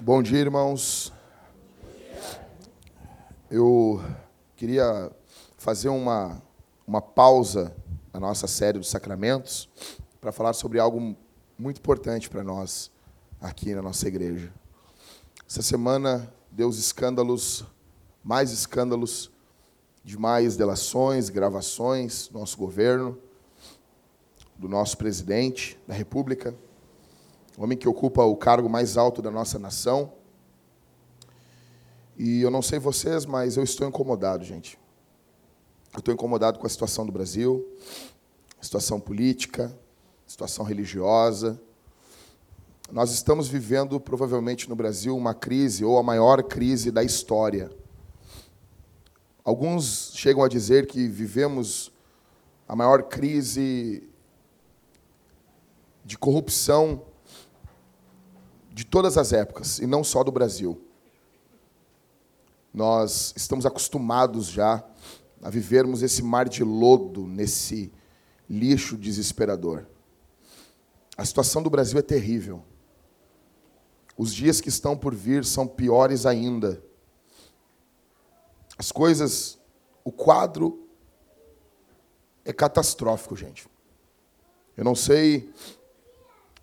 Bom dia, irmãos. Eu queria fazer uma, uma pausa na nossa série dos sacramentos para falar sobre algo muito importante para nós aqui na nossa igreja. Essa semana deu os escândalos, mais escândalos de mais delações, gravações nosso governo, do nosso presidente da República, homem que ocupa o cargo mais alto da nossa nação. E eu não sei vocês, mas eu estou incomodado, gente. Eu estou incomodado com a situação do Brasil, situação política, situação religiosa. Nós estamos vivendo, provavelmente, no Brasil, uma crise, ou a maior crise da história. Alguns chegam a dizer que vivemos a maior crise de corrupção de todas as épocas, e não só do Brasil. Nós estamos acostumados já a vivermos esse mar de lodo, nesse lixo desesperador. A situação do Brasil é terrível. Os dias que estão por vir são piores ainda. As coisas, o quadro é catastrófico, gente. Eu não sei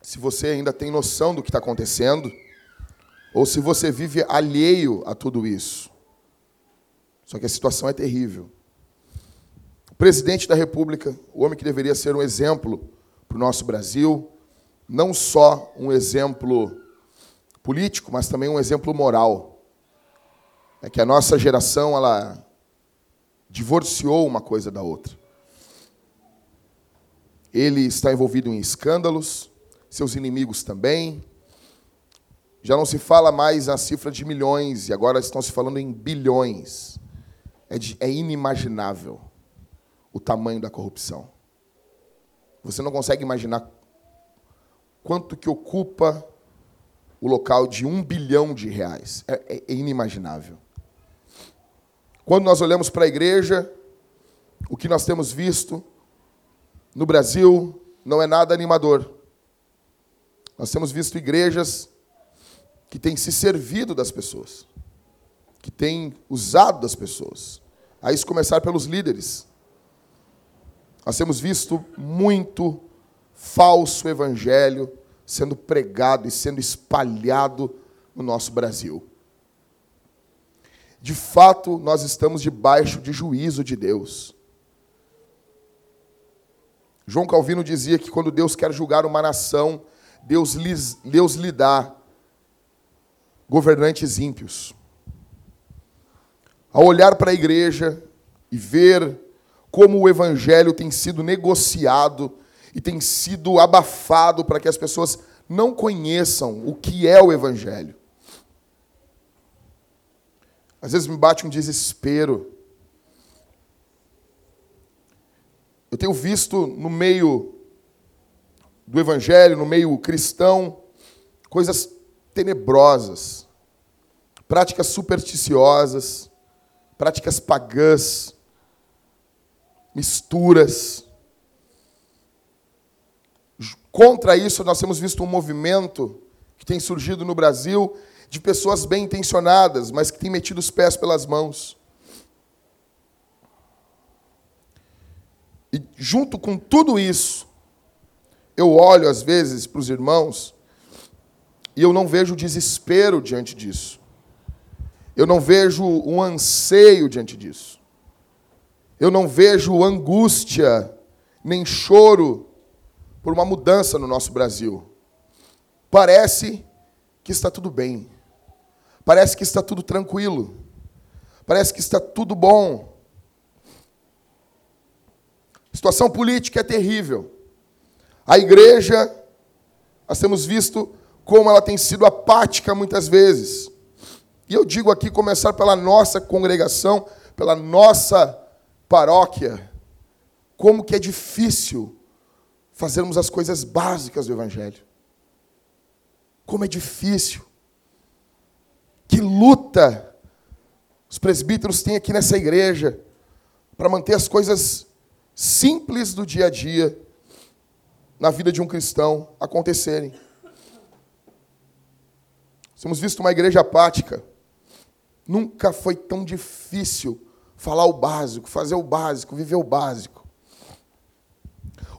se você ainda tem noção do que está acontecendo, ou se você vive alheio a tudo isso. Só que a situação é terrível. O presidente da República, o homem que deveria ser um exemplo para o nosso Brasil, não só um exemplo político, mas também um exemplo moral é que a nossa geração ela divorciou uma coisa da outra. Ele está envolvido em escândalos, seus inimigos também. Já não se fala mais a cifra de milhões, e agora estão se falando em bilhões. É, de, é inimaginável o tamanho da corrupção. Você não consegue imaginar quanto que ocupa o local de um bilhão de reais. É, é, é inimaginável. Quando nós olhamos para a igreja, o que nós temos visto no Brasil não é nada animador. Nós temos visto igrejas que têm se servido das pessoas, que têm usado das pessoas. A isso começar pelos líderes. Nós temos visto muito falso evangelho sendo pregado e sendo espalhado no nosso Brasil de fato nós estamos debaixo de juízo de Deus. João Calvino dizia que quando Deus quer julgar uma nação, Deus, lhes, Deus lhe dá governantes ímpios. Ao olhar para a igreja e ver como o evangelho tem sido negociado e tem sido abafado para que as pessoas não conheçam o que é o evangelho. Às vezes me bate um desespero. Eu tenho visto no meio do evangelho, no meio cristão, coisas tenebrosas, práticas supersticiosas, práticas pagãs, misturas. Contra isso, nós temos visto um movimento que tem surgido no Brasil de pessoas bem intencionadas, mas que têm metido os pés pelas mãos. E junto com tudo isso, eu olho às vezes para os irmãos e eu não vejo desespero diante disso. Eu não vejo um anseio diante disso. Eu não vejo angústia nem choro por uma mudança no nosso Brasil. Parece que está tudo bem. Parece que está tudo tranquilo. Parece que está tudo bom. A situação política é terrível. A igreja, nós temos visto como ela tem sido apática muitas vezes. E eu digo aqui, começar pela nossa congregação, pela nossa paróquia, como que é difícil fazermos as coisas básicas do Evangelho. Como é difícil. Que luta os presbíteros têm aqui nessa igreja para manter as coisas simples do dia a dia na vida de um cristão acontecerem. Temos visto uma igreja apática. Nunca foi tão difícil falar o básico, fazer o básico, viver o básico.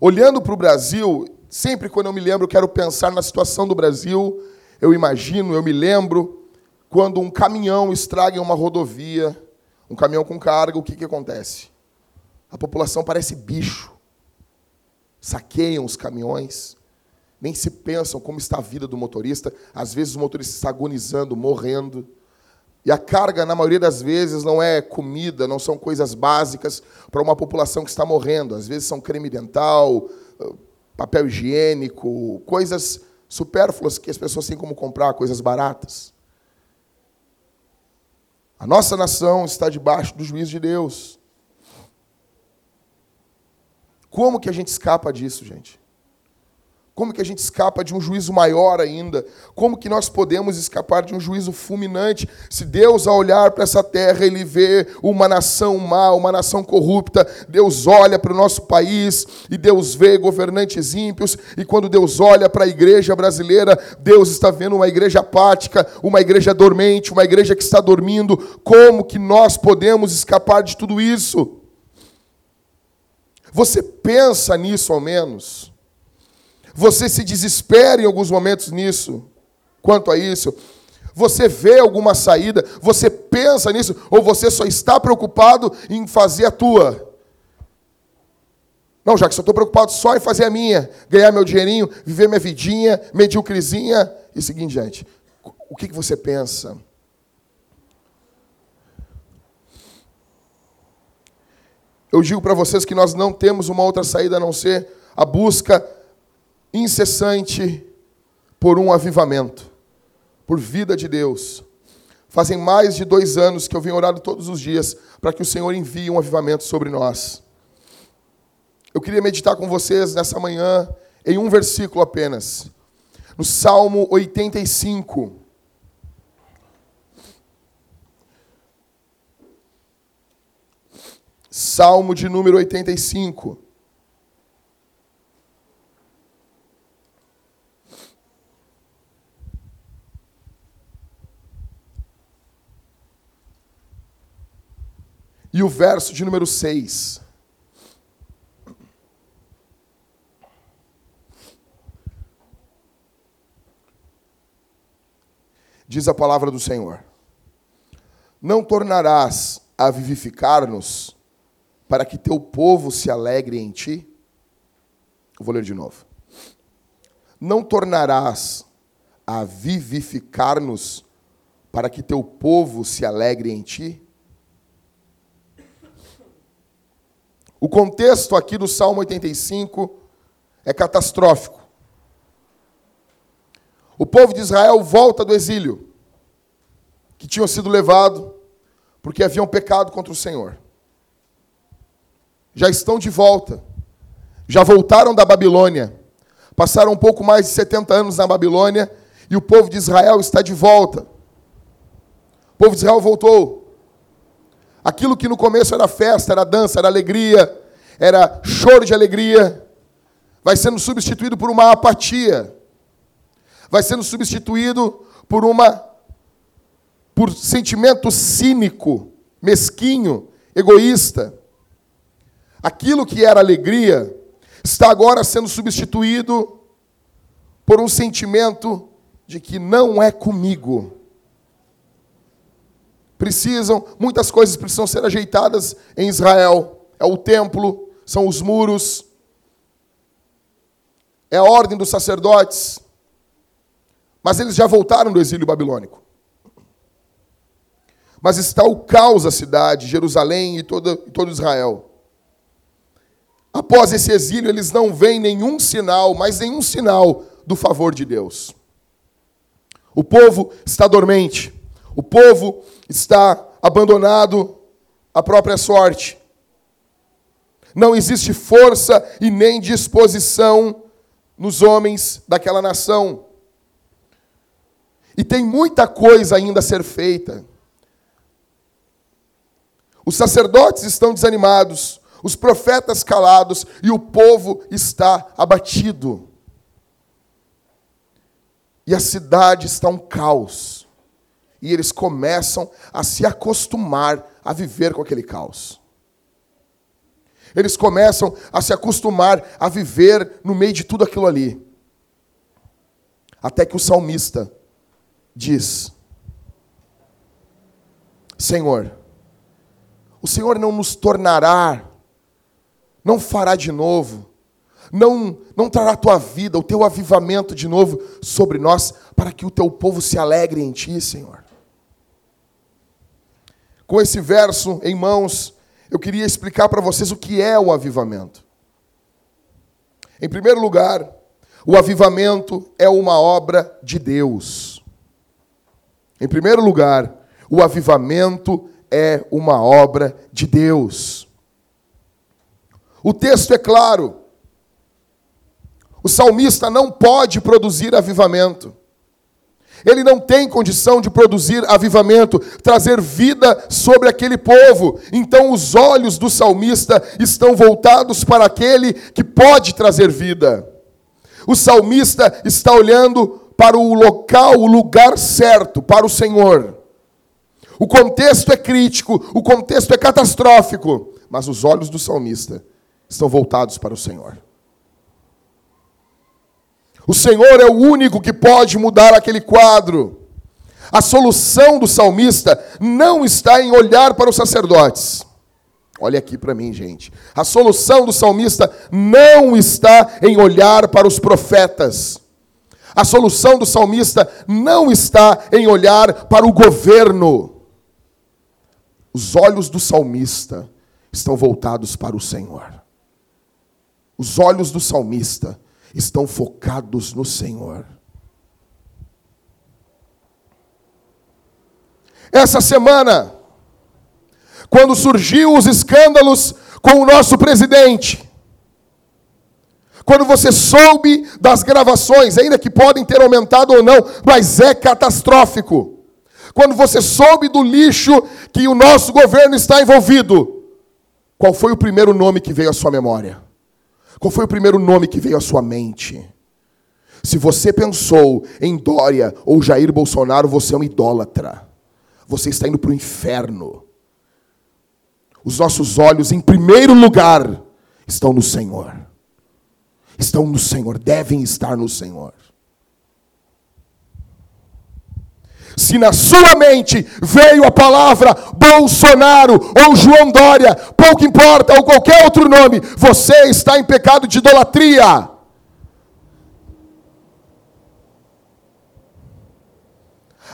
Olhando para o Brasil, sempre quando eu me lembro, quero pensar na situação do Brasil, eu imagino, eu me lembro, quando um caminhão estraga em uma rodovia, um caminhão com carga, o que, que acontece? A população parece bicho. Saqueiam os caminhões, nem se pensam como está a vida do motorista. Às vezes o motorista está agonizando, morrendo. E a carga, na maioria das vezes, não é comida, não são coisas básicas para uma população que está morrendo. Às vezes são creme dental, papel higiênico, coisas supérfluas que as pessoas têm como comprar, coisas baratas. A nossa nação está debaixo do juízo de Deus. Como que a gente escapa disso, gente? Como que a gente escapa de um juízo maior ainda? Como que nós podemos escapar de um juízo fulminante? Se Deus, ao olhar para essa terra, ele vê uma nação má, uma nação corrupta, Deus olha para o nosso país e Deus vê governantes ímpios, e quando Deus olha para a igreja brasileira, Deus está vendo uma igreja apática, uma igreja dormente, uma igreja que está dormindo. Como que nós podemos escapar de tudo isso? Você pensa nisso ao menos? Você se desespera em alguns momentos nisso, quanto a isso. Você vê alguma saída, você pensa nisso, ou você só está preocupado em fazer a tua. Não, já que só estou preocupado só em fazer a minha, ganhar meu dinheirinho, viver minha vidinha, mediocrezinha e seguir em diante. O que, que você pensa? Eu digo para vocês que nós não temos uma outra saída a não ser a busca incessante por um avivamento, por vida de Deus. Fazem mais de dois anos que eu venho orando todos os dias para que o Senhor envie um avivamento sobre nós. Eu queria meditar com vocês nessa manhã em um versículo apenas, no Salmo 85. Salmo de número 85. E o verso de número 6. Diz a palavra do Senhor: Não tornarás a vivificar-nos para que teu povo se alegre em ti? Vou ler de novo. Não tornarás a vivificar-nos para que teu povo se alegre em ti? O contexto aqui do Salmo 85 é catastrófico. O povo de Israel volta do exílio, que tinham sido levado porque haviam pecado contra o Senhor. Já estão de volta. Já voltaram da Babilônia. Passaram um pouco mais de 70 anos na Babilônia e o povo de Israel está de volta. O povo de Israel voltou. Aquilo que no começo era festa, era dança, era alegria, era choro de alegria, vai sendo substituído por uma apatia. Vai sendo substituído por uma por sentimento cínico, mesquinho, egoísta. Aquilo que era alegria está agora sendo substituído por um sentimento de que não é comigo precisam, muitas coisas precisam ser ajeitadas em Israel. É o templo, são os muros, é a ordem dos sacerdotes. Mas eles já voltaram do exílio babilônico. Mas está o caos a cidade, Jerusalém e todo, todo Israel. Após esse exílio, eles não veem nenhum sinal, mas nenhum sinal do favor de Deus. O povo está dormente. O povo está abandonado à própria sorte. Não existe força e nem disposição nos homens daquela nação. E tem muita coisa ainda a ser feita. Os sacerdotes estão desanimados, os profetas calados e o povo está abatido. E a cidade está um caos. E eles começam a se acostumar a viver com aquele caos. Eles começam a se acostumar a viver no meio de tudo aquilo ali. Até que o salmista diz: Senhor, o Senhor não nos tornará, não fará de novo, não, não trará a tua vida, o teu avivamento de novo sobre nós, para que o teu povo se alegre em ti, Senhor. Com esse verso em mãos, eu queria explicar para vocês o que é o avivamento. Em primeiro lugar, o avivamento é uma obra de Deus. Em primeiro lugar, o avivamento é uma obra de Deus. O texto é claro. O salmista não pode produzir avivamento. Ele não tem condição de produzir avivamento, trazer vida sobre aquele povo. Então os olhos do salmista estão voltados para aquele que pode trazer vida. O salmista está olhando para o local, o lugar certo, para o Senhor. O contexto é crítico, o contexto é catastrófico, mas os olhos do salmista estão voltados para o Senhor. O Senhor é o único que pode mudar aquele quadro. A solução do salmista não está em olhar para os sacerdotes. Olha aqui para mim, gente. A solução do salmista não está em olhar para os profetas. A solução do salmista não está em olhar para o governo. Os olhos do salmista estão voltados para o Senhor. Os olhos do salmista estão focados no Senhor. Essa semana, quando surgiu os escândalos com o nosso presidente, quando você soube das gravações, ainda que podem ter aumentado ou não, mas é catastrófico. Quando você soube do lixo que o nosso governo está envolvido, qual foi o primeiro nome que veio à sua memória? Qual foi o primeiro nome que veio à sua mente? Se você pensou em Dória ou Jair Bolsonaro, você é um idólatra. Você está indo para o inferno. Os nossos olhos, em primeiro lugar, estão no Senhor. Estão no Senhor, devem estar no Senhor. Se na sua mente veio a palavra Bolsonaro ou João Dória, pouco importa, ou qualquer outro nome, você está em pecado de idolatria.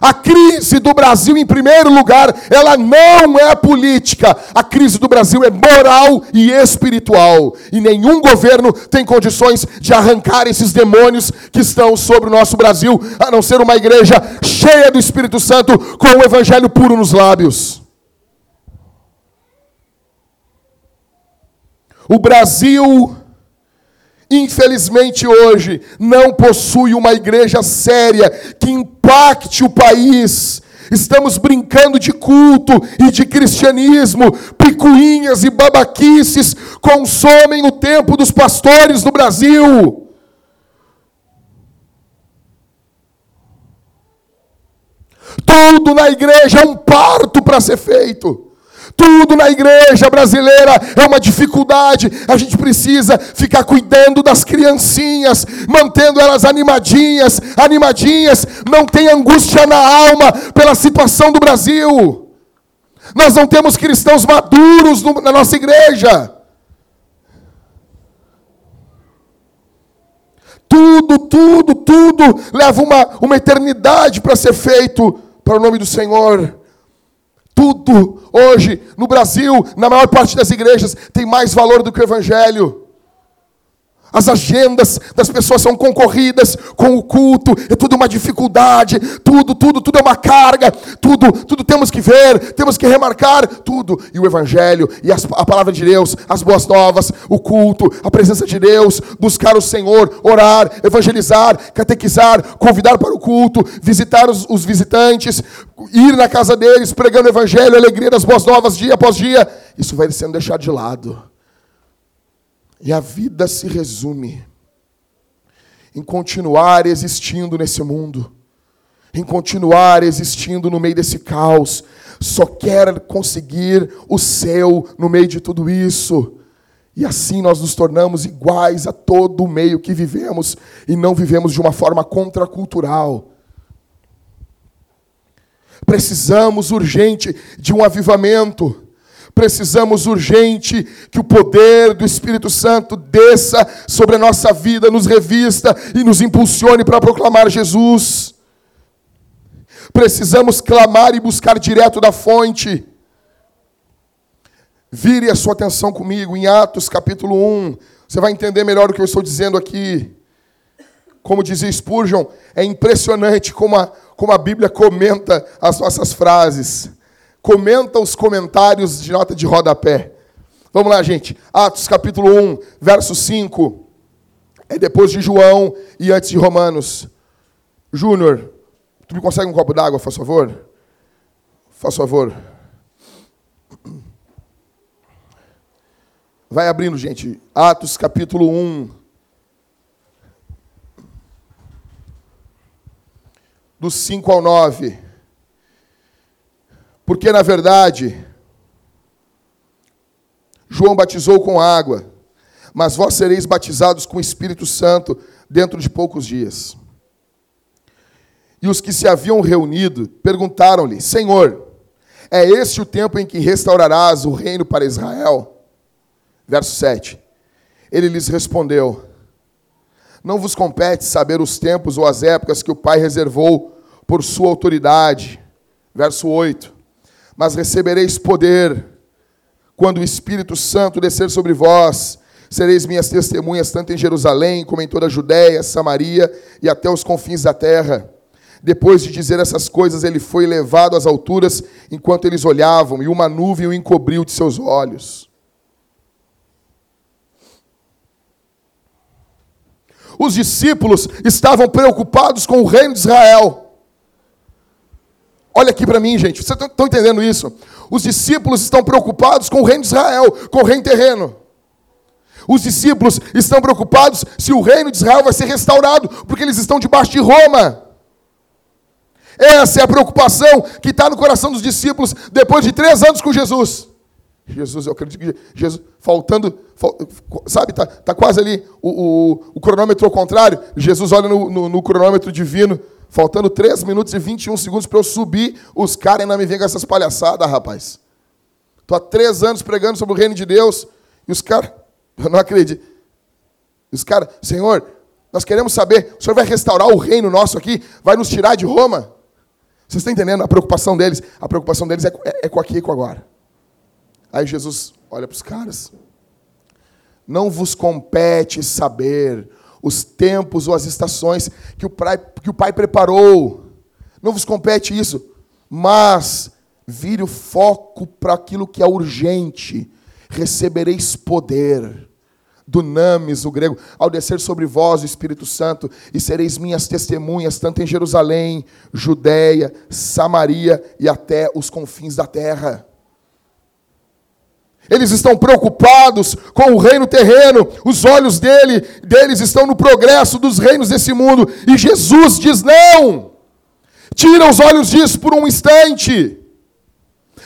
A crise do Brasil, em primeiro lugar, ela não é política. A crise do Brasil é moral e espiritual. E nenhum governo tem condições de arrancar esses demônios que estão sobre o nosso Brasil, a não ser uma igreja cheia do Espírito Santo, com o evangelho puro nos lábios. O Brasil infelizmente hoje, não possui uma igreja séria que impacte o país. Estamos brincando de culto e de cristianismo, picuinhas e babaquices consomem o tempo dos pastores no Brasil. Tudo na igreja é um parto para ser feito. Tudo na igreja brasileira é uma dificuldade. A gente precisa ficar cuidando das criancinhas, mantendo elas animadinhas, animadinhas. Não tem angústia na alma pela situação do Brasil. Nós não temos cristãos maduros na nossa igreja. Tudo, tudo, tudo leva uma, uma eternidade para ser feito para o nome do Senhor. Tudo hoje no Brasil, na maior parte das igrejas, tem mais valor do que o Evangelho. As agendas das pessoas são concorridas com o culto, é tudo uma dificuldade, tudo, tudo, tudo é uma carga, tudo, tudo temos que ver, temos que remarcar, tudo. E o Evangelho, e as, a palavra de Deus, as boas novas, o culto, a presença de Deus, buscar o Senhor, orar, evangelizar, catequizar, convidar para o culto, visitar os, os visitantes, ir na casa deles, pregando o Evangelho, a alegria das boas novas, dia após dia. Isso vai sendo deixado de lado. E a vida se resume em continuar existindo nesse mundo, em continuar existindo no meio desse caos. Só quer conseguir o céu no meio de tudo isso. E assim nós nos tornamos iguais a todo o meio que vivemos e não vivemos de uma forma contracultural. Precisamos urgente de um avivamento precisamos urgente que o poder do Espírito Santo desça sobre a nossa vida, nos revista e nos impulsione para proclamar Jesus. Precisamos clamar e buscar direto da fonte. Vire a sua atenção comigo em Atos capítulo 1. Você vai entender melhor o que eu estou dizendo aqui. Como dizia Spurgeon, é impressionante como a, como a Bíblia comenta as nossas frases comenta os comentários de nota de rodapé. Vamos lá, gente. Atos capítulo 1, verso 5. É depois de João e antes de Romanos. Júnior, tu me consegue um copo d'água, faz favor? Faz favor. Vai abrindo, gente. Atos capítulo 1. Do 5 ao 9. Porque, na verdade, João batizou com água, mas vós sereis batizados com o Espírito Santo dentro de poucos dias. E os que se haviam reunido perguntaram-lhe: Senhor, é este o tempo em que restaurarás o reino para Israel? Verso 7. Ele lhes respondeu: Não vos compete saber os tempos ou as épocas que o Pai reservou por sua autoridade. Verso 8 mas recebereis poder quando o Espírito Santo descer sobre vós. Sereis minhas testemunhas tanto em Jerusalém como em toda a Judéia, Samaria e até os confins da terra. Depois de dizer essas coisas, ele foi levado às alturas enquanto eles olhavam, e uma nuvem o encobriu de seus olhos. Os discípulos estavam preocupados com o reino de Israel. Olha aqui para mim, gente. Vocês estão entendendo isso? Os discípulos estão preocupados com o reino de Israel, com o reino terreno. Os discípulos estão preocupados se o reino de Israel vai ser restaurado, porque eles estão debaixo de Roma. Essa é a preocupação que está no coração dos discípulos depois de três anos com Jesus. Jesus, eu acredito que Jesus, faltando, sabe, está tá quase ali o, o, o, cronômetro ao contrário. Jesus olha no, no, no cronômetro divino, Faltando 3 minutos e 21 segundos para eu subir, os caras ainda me vêm com essas palhaçadas, rapaz. Estou há três anos pregando sobre o reino de Deus e os caras, eu não acredito. Os caras, Senhor, nós queremos saber, o Senhor vai restaurar o reino nosso aqui? Vai nos tirar de Roma? Vocês estão entendendo a preocupação deles? A preocupação deles é, é, é com aqui e com agora. Aí Jesus olha para os caras. Não vos compete saber os tempos ou as estações que o pai, que o pai preparou. Não vos compete isso, mas vire o foco para aquilo que é urgente. Recebereis poder. Dunamis, o grego, ao descer sobre vós o Espírito Santo, e sereis minhas testemunhas, tanto em Jerusalém, Judéia, Samaria e até os confins da terra. Eles estão preocupados com o reino terreno, os olhos dele, deles estão no progresso dos reinos desse mundo, e Jesus diz: não, tira os olhos disso por um instante.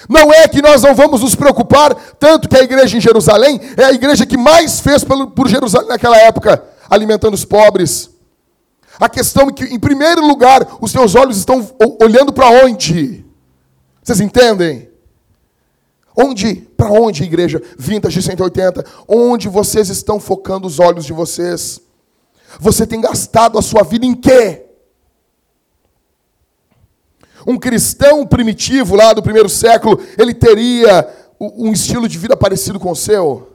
Não é que nós não vamos nos preocupar, tanto que a igreja em Jerusalém é a igreja que mais fez por Jerusalém naquela época, alimentando os pobres. A questão é que, em primeiro lugar, os seus olhos estão olhando para onde? Vocês entendem? Onde, para onde, igreja? Vintage 180. Onde vocês estão focando os olhos de vocês? Você tem gastado a sua vida em quê? Um cristão primitivo lá do primeiro século, ele teria um estilo de vida parecido com o seu?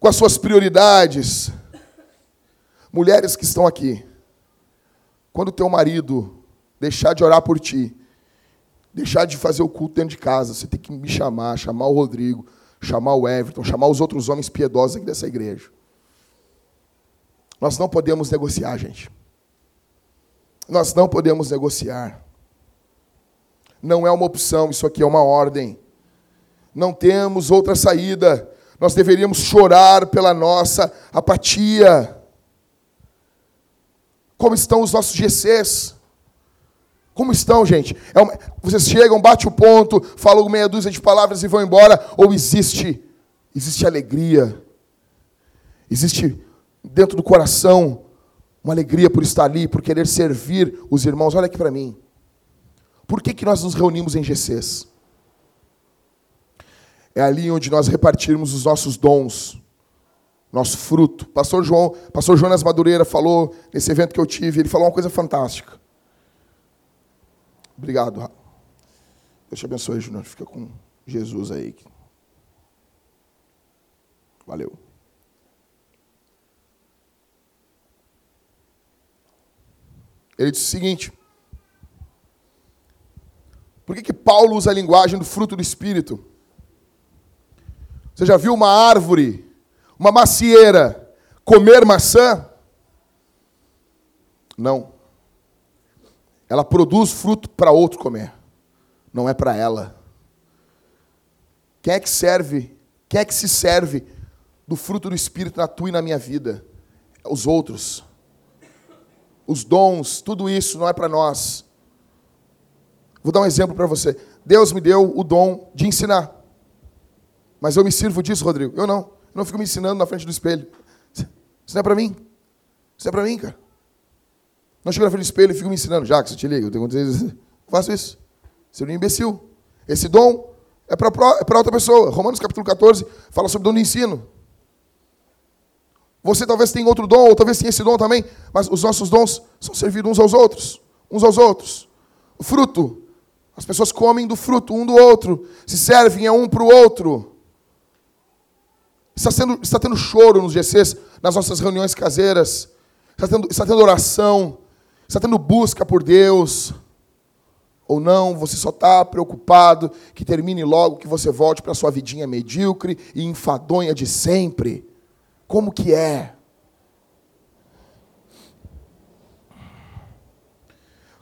com as suas prioridades. Mulheres que estão aqui, quando teu marido deixar de orar por ti, deixar de fazer o culto dentro de casa, você tem que me chamar, chamar o Rodrigo, chamar o Everton, chamar os outros homens piedosos aqui dessa igreja. Nós não podemos negociar, gente. Nós não podemos negociar. Não é uma opção, isso aqui é uma ordem. Não temos outra saída. Nós deveríamos chorar pela nossa apatia. Como estão os nossos GCs? Como estão, gente? É uma... Vocês chegam, bate o ponto, falam meia dúzia de palavras e vão embora? Ou existe, existe alegria? Existe dentro do coração uma alegria por estar ali, por querer servir os irmãos? Olha aqui para mim. Por que, que nós nos reunimos em GCs? É ali onde nós repartirmos os nossos dons, nosso fruto. Pastor João, Pastor Jonas Madureira falou nesse evento que eu tive, ele falou uma coisa fantástica. Obrigado. Deus te abençoe, Júnior. Fica com Jesus aí. Valeu. Ele disse o seguinte: Por que, que Paulo usa a linguagem do fruto do Espírito? Você já viu uma árvore, uma macieira, comer maçã? Não. Ela produz fruto para outro comer, não é para ela. Quem é que serve? Quem é que se serve do fruto do Espírito na tua e na minha vida? Os outros. Os dons, tudo isso não é para nós. Vou dar um exemplo para você. Deus me deu o dom de ensinar. Mas eu me sirvo disso, Rodrigo. Eu não. Eu não fico me ensinando na frente do espelho. Isso não é para mim. Isso é para mim, cara. Não chego na frente do espelho e fico me ensinando. Jacques, te liga, eu tenho que faço isso. Ser um imbecil. Esse dom é para é outra pessoa. Romanos capítulo 14 fala sobre o dom de ensino. Você talvez tenha outro dom, ou talvez tenha esse dom também, mas os nossos dons são servidos uns aos outros. Uns aos outros. O fruto. As pessoas comem do fruto um do outro. Se servem a um para o outro. Está, sendo, está tendo choro nos GCs, nas nossas reuniões caseiras. Está tendo, está tendo oração. Está tendo busca por Deus? Ou não, você só está preocupado que termine logo, que você volte para a sua vidinha medíocre e enfadonha de sempre? Como que é?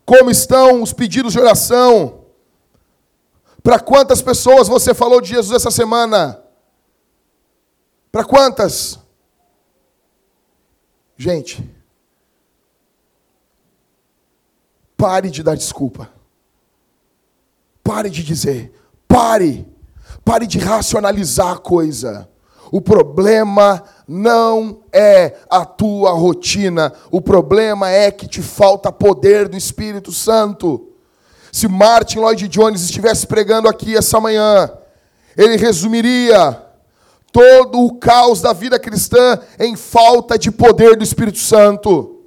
Como estão os pedidos de oração? Para quantas pessoas você falou de Jesus essa semana? Para quantas? Gente, Pare de dar desculpa. Pare de dizer. Pare. Pare de racionalizar a coisa. O problema não é a tua rotina. O problema é que te falta poder do Espírito Santo. Se Martin Lloyd Jones estivesse pregando aqui essa manhã, ele resumiria todo o caos da vida cristã em falta de poder do Espírito Santo.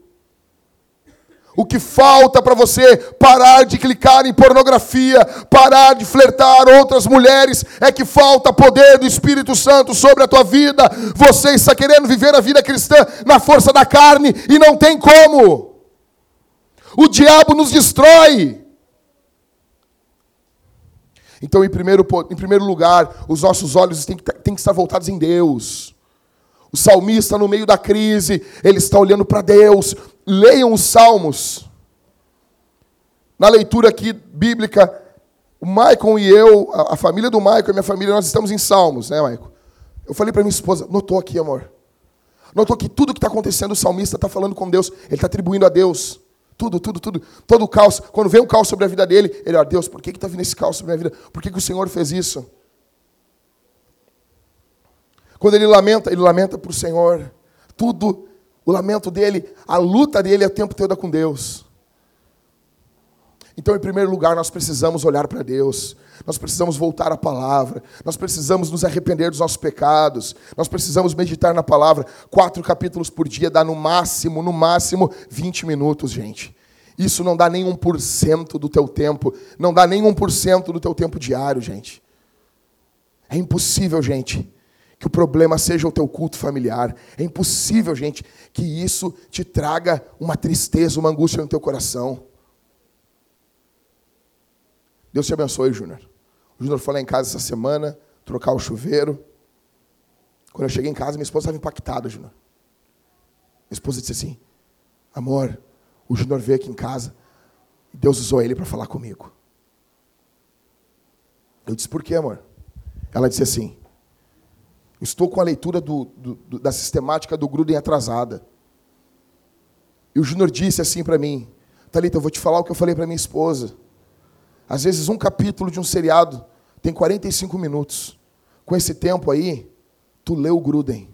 O que falta para você parar de clicar em pornografia, parar de flertar outras mulheres, é que falta poder do Espírito Santo sobre a tua vida. Você está querendo viver a vida cristã na força da carne e não tem como. O diabo nos destrói. Então, em primeiro, em primeiro lugar, os nossos olhos têm que, têm que estar voltados em Deus. O salmista, no meio da crise, ele está olhando para Deus. Leiam os salmos. Na leitura aqui bíblica, o Maicon e eu, a, família do Maicon e minha família, nós estamos em salmos, né, Maicon? Eu falei para minha esposa, notou aqui, amor. Notou que tudo que está acontecendo, o salmista está falando com Deus, ele está atribuindo a Deus. Tudo, tudo, tudo. Todo o caos. Quando vem um caos sobre a vida dele, ele, ó, Deus, por que está vindo esse caos sobre a minha vida? Por que, que o Senhor fez isso? Quando ele lamenta, ele lamenta para o Senhor. Tudo, o lamento dele, a luta dele é o tempo todo com Deus. Então, em primeiro lugar, nós precisamos olhar para Deus, nós precisamos voltar à palavra, nós precisamos nos arrepender dos nossos pecados, nós precisamos meditar na palavra. Quatro capítulos por dia dá no máximo, no máximo, 20 minutos, gente. Isso não dá nem 1% do teu tempo, não dá nem 1% do teu tempo diário, gente. É impossível, gente que o problema seja o teu culto familiar. É impossível, gente, que isso te traga uma tristeza, uma angústia no teu coração. Deus te abençoe, Júnior. O Júnior foi lá em casa essa semana, trocar o chuveiro. Quando eu cheguei em casa, minha esposa estava impactada, Júnior. Minha esposa disse assim: Amor, o Júnior veio aqui em casa e Deus usou ele para falar comigo. Eu disse: Por quê, amor? Ela disse assim: Estou com a leitura do, do, da sistemática do Gruden atrasada. E o Júnior disse assim para mim: Thalita, eu vou te falar o que eu falei para minha esposa. Às vezes, um capítulo de um seriado tem 45 minutos. Com esse tempo aí, tu lê o Gruden.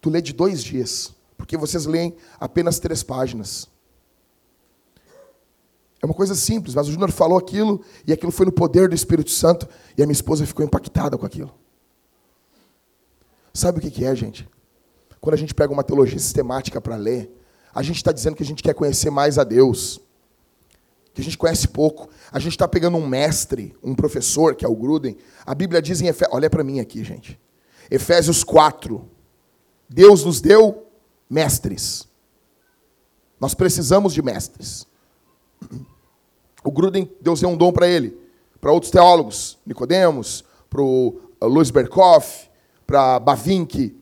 Tu lê de dois dias. Porque vocês leem apenas três páginas. É uma coisa simples, mas o Júnior falou aquilo, e aquilo foi no poder do Espírito Santo, e a minha esposa ficou impactada com aquilo. Sabe o que é, gente? Quando a gente pega uma teologia sistemática para ler, a gente está dizendo que a gente quer conhecer mais a Deus que a gente conhece pouco. A gente está pegando um mestre, um professor, que é o Gruden. A Bíblia diz em Efésios. Olha para mim aqui, gente. Efésios 4. Deus nos deu mestres. Nós precisamos de mestres. O Gruden, Deus deu um dom para ele, para outros teólogos, Nicodemos, para o uh, Luiz Berkoff, para Bavinck.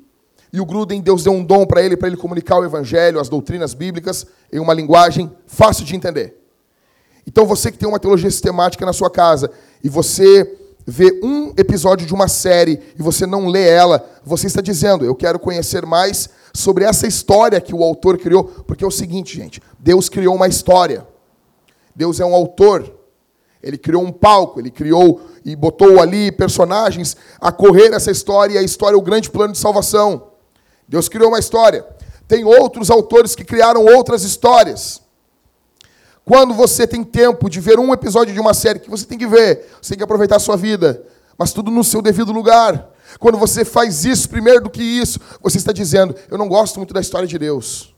E o Gruden, Deus deu um dom para ele, para ele comunicar o evangelho, as doutrinas bíblicas, em uma linguagem fácil de entender. Então você que tem uma teologia sistemática na sua casa e você vê um episódio de uma série e você não lê ela, você está dizendo: Eu quero conhecer mais sobre essa história que o autor criou. Porque é o seguinte, gente: Deus criou uma história. Deus é um autor. Ele criou um palco, ele criou e botou ali personagens a correr essa história, e a história é o grande plano de salvação. Deus criou uma história. Tem outros autores que criaram outras histórias. Quando você tem tempo de ver um episódio de uma série que você tem que ver, você tem que aproveitar a sua vida, mas tudo no seu devido lugar. Quando você faz isso primeiro do que isso, você está dizendo: Eu não gosto muito da história de Deus.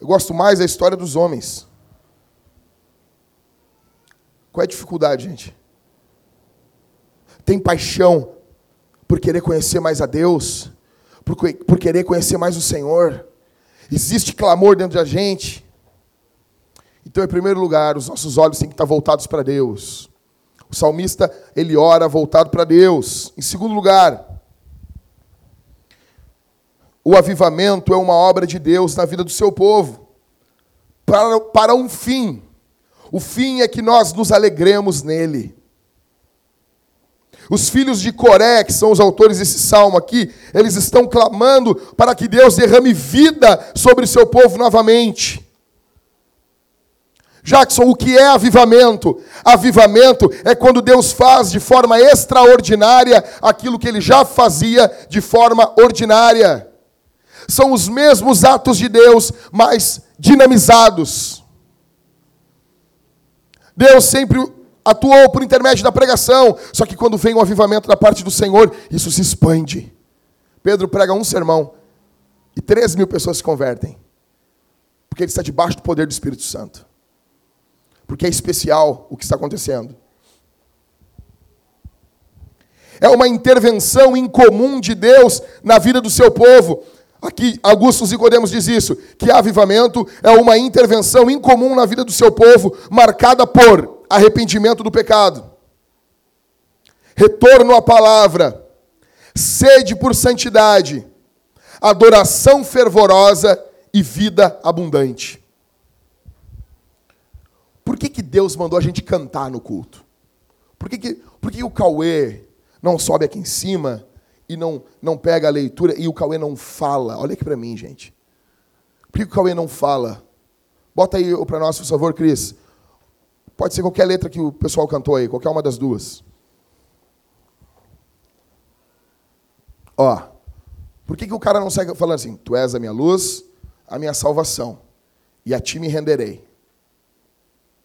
Eu gosto mais da história dos homens. Qual é a dificuldade, gente? Tem paixão por querer conhecer mais a Deus, por, por querer conhecer mais o Senhor. Existe clamor dentro da gente. Então, em primeiro lugar, os nossos olhos têm que estar voltados para Deus. O salmista, ele ora voltado para Deus. Em segundo lugar, o avivamento é uma obra de Deus na vida do seu povo, para, para um fim. O fim é que nós nos alegremos nele. Os filhos de Coré, que são os autores desse salmo aqui, eles estão clamando para que Deus derrame vida sobre o seu povo novamente. Jackson, o que é avivamento? Avivamento é quando Deus faz de forma extraordinária aquilo que ele já fazia de forma ordinária. São os mesmos atos de Deus, mas dinamizados. Deus sempre atuou por intermédio da pregação, só que quando vem o avivamento da parte do Senhor, isso se expande. Pedro prega um sermão e três mil pessoas se convertem, porque ele está debaixo do poder do Espírito Santo porque é especial o que está acontecendo. É uma intervenção incomum de Deus na vida do seu povo. Aqui, Augusto Nicodemos diz isso, que avivamento é uma intervenção incomum na vida do seu povo, marcada por arrependimento do pecado, retorno à palavra, sede por santidade, adoração fervorosa e vida abundante. Por que, que Deus mandou a gente cantar no culto? Por que, que, por que, que o Cauê não sobe aqui em cima e não, não pega a leitura e o Cauê não fala? Olha aqui para mim, gente. Por que, o Cauê não fala? Bota aí para nós, por favor, Cris. Pode ser qualquer letra que o pessoal cantou aí, qualquer uma das duas. Ó, por que, que o cara não segue falando assim? Tu és a minha luz, a minha salvação, e a ti me renderei.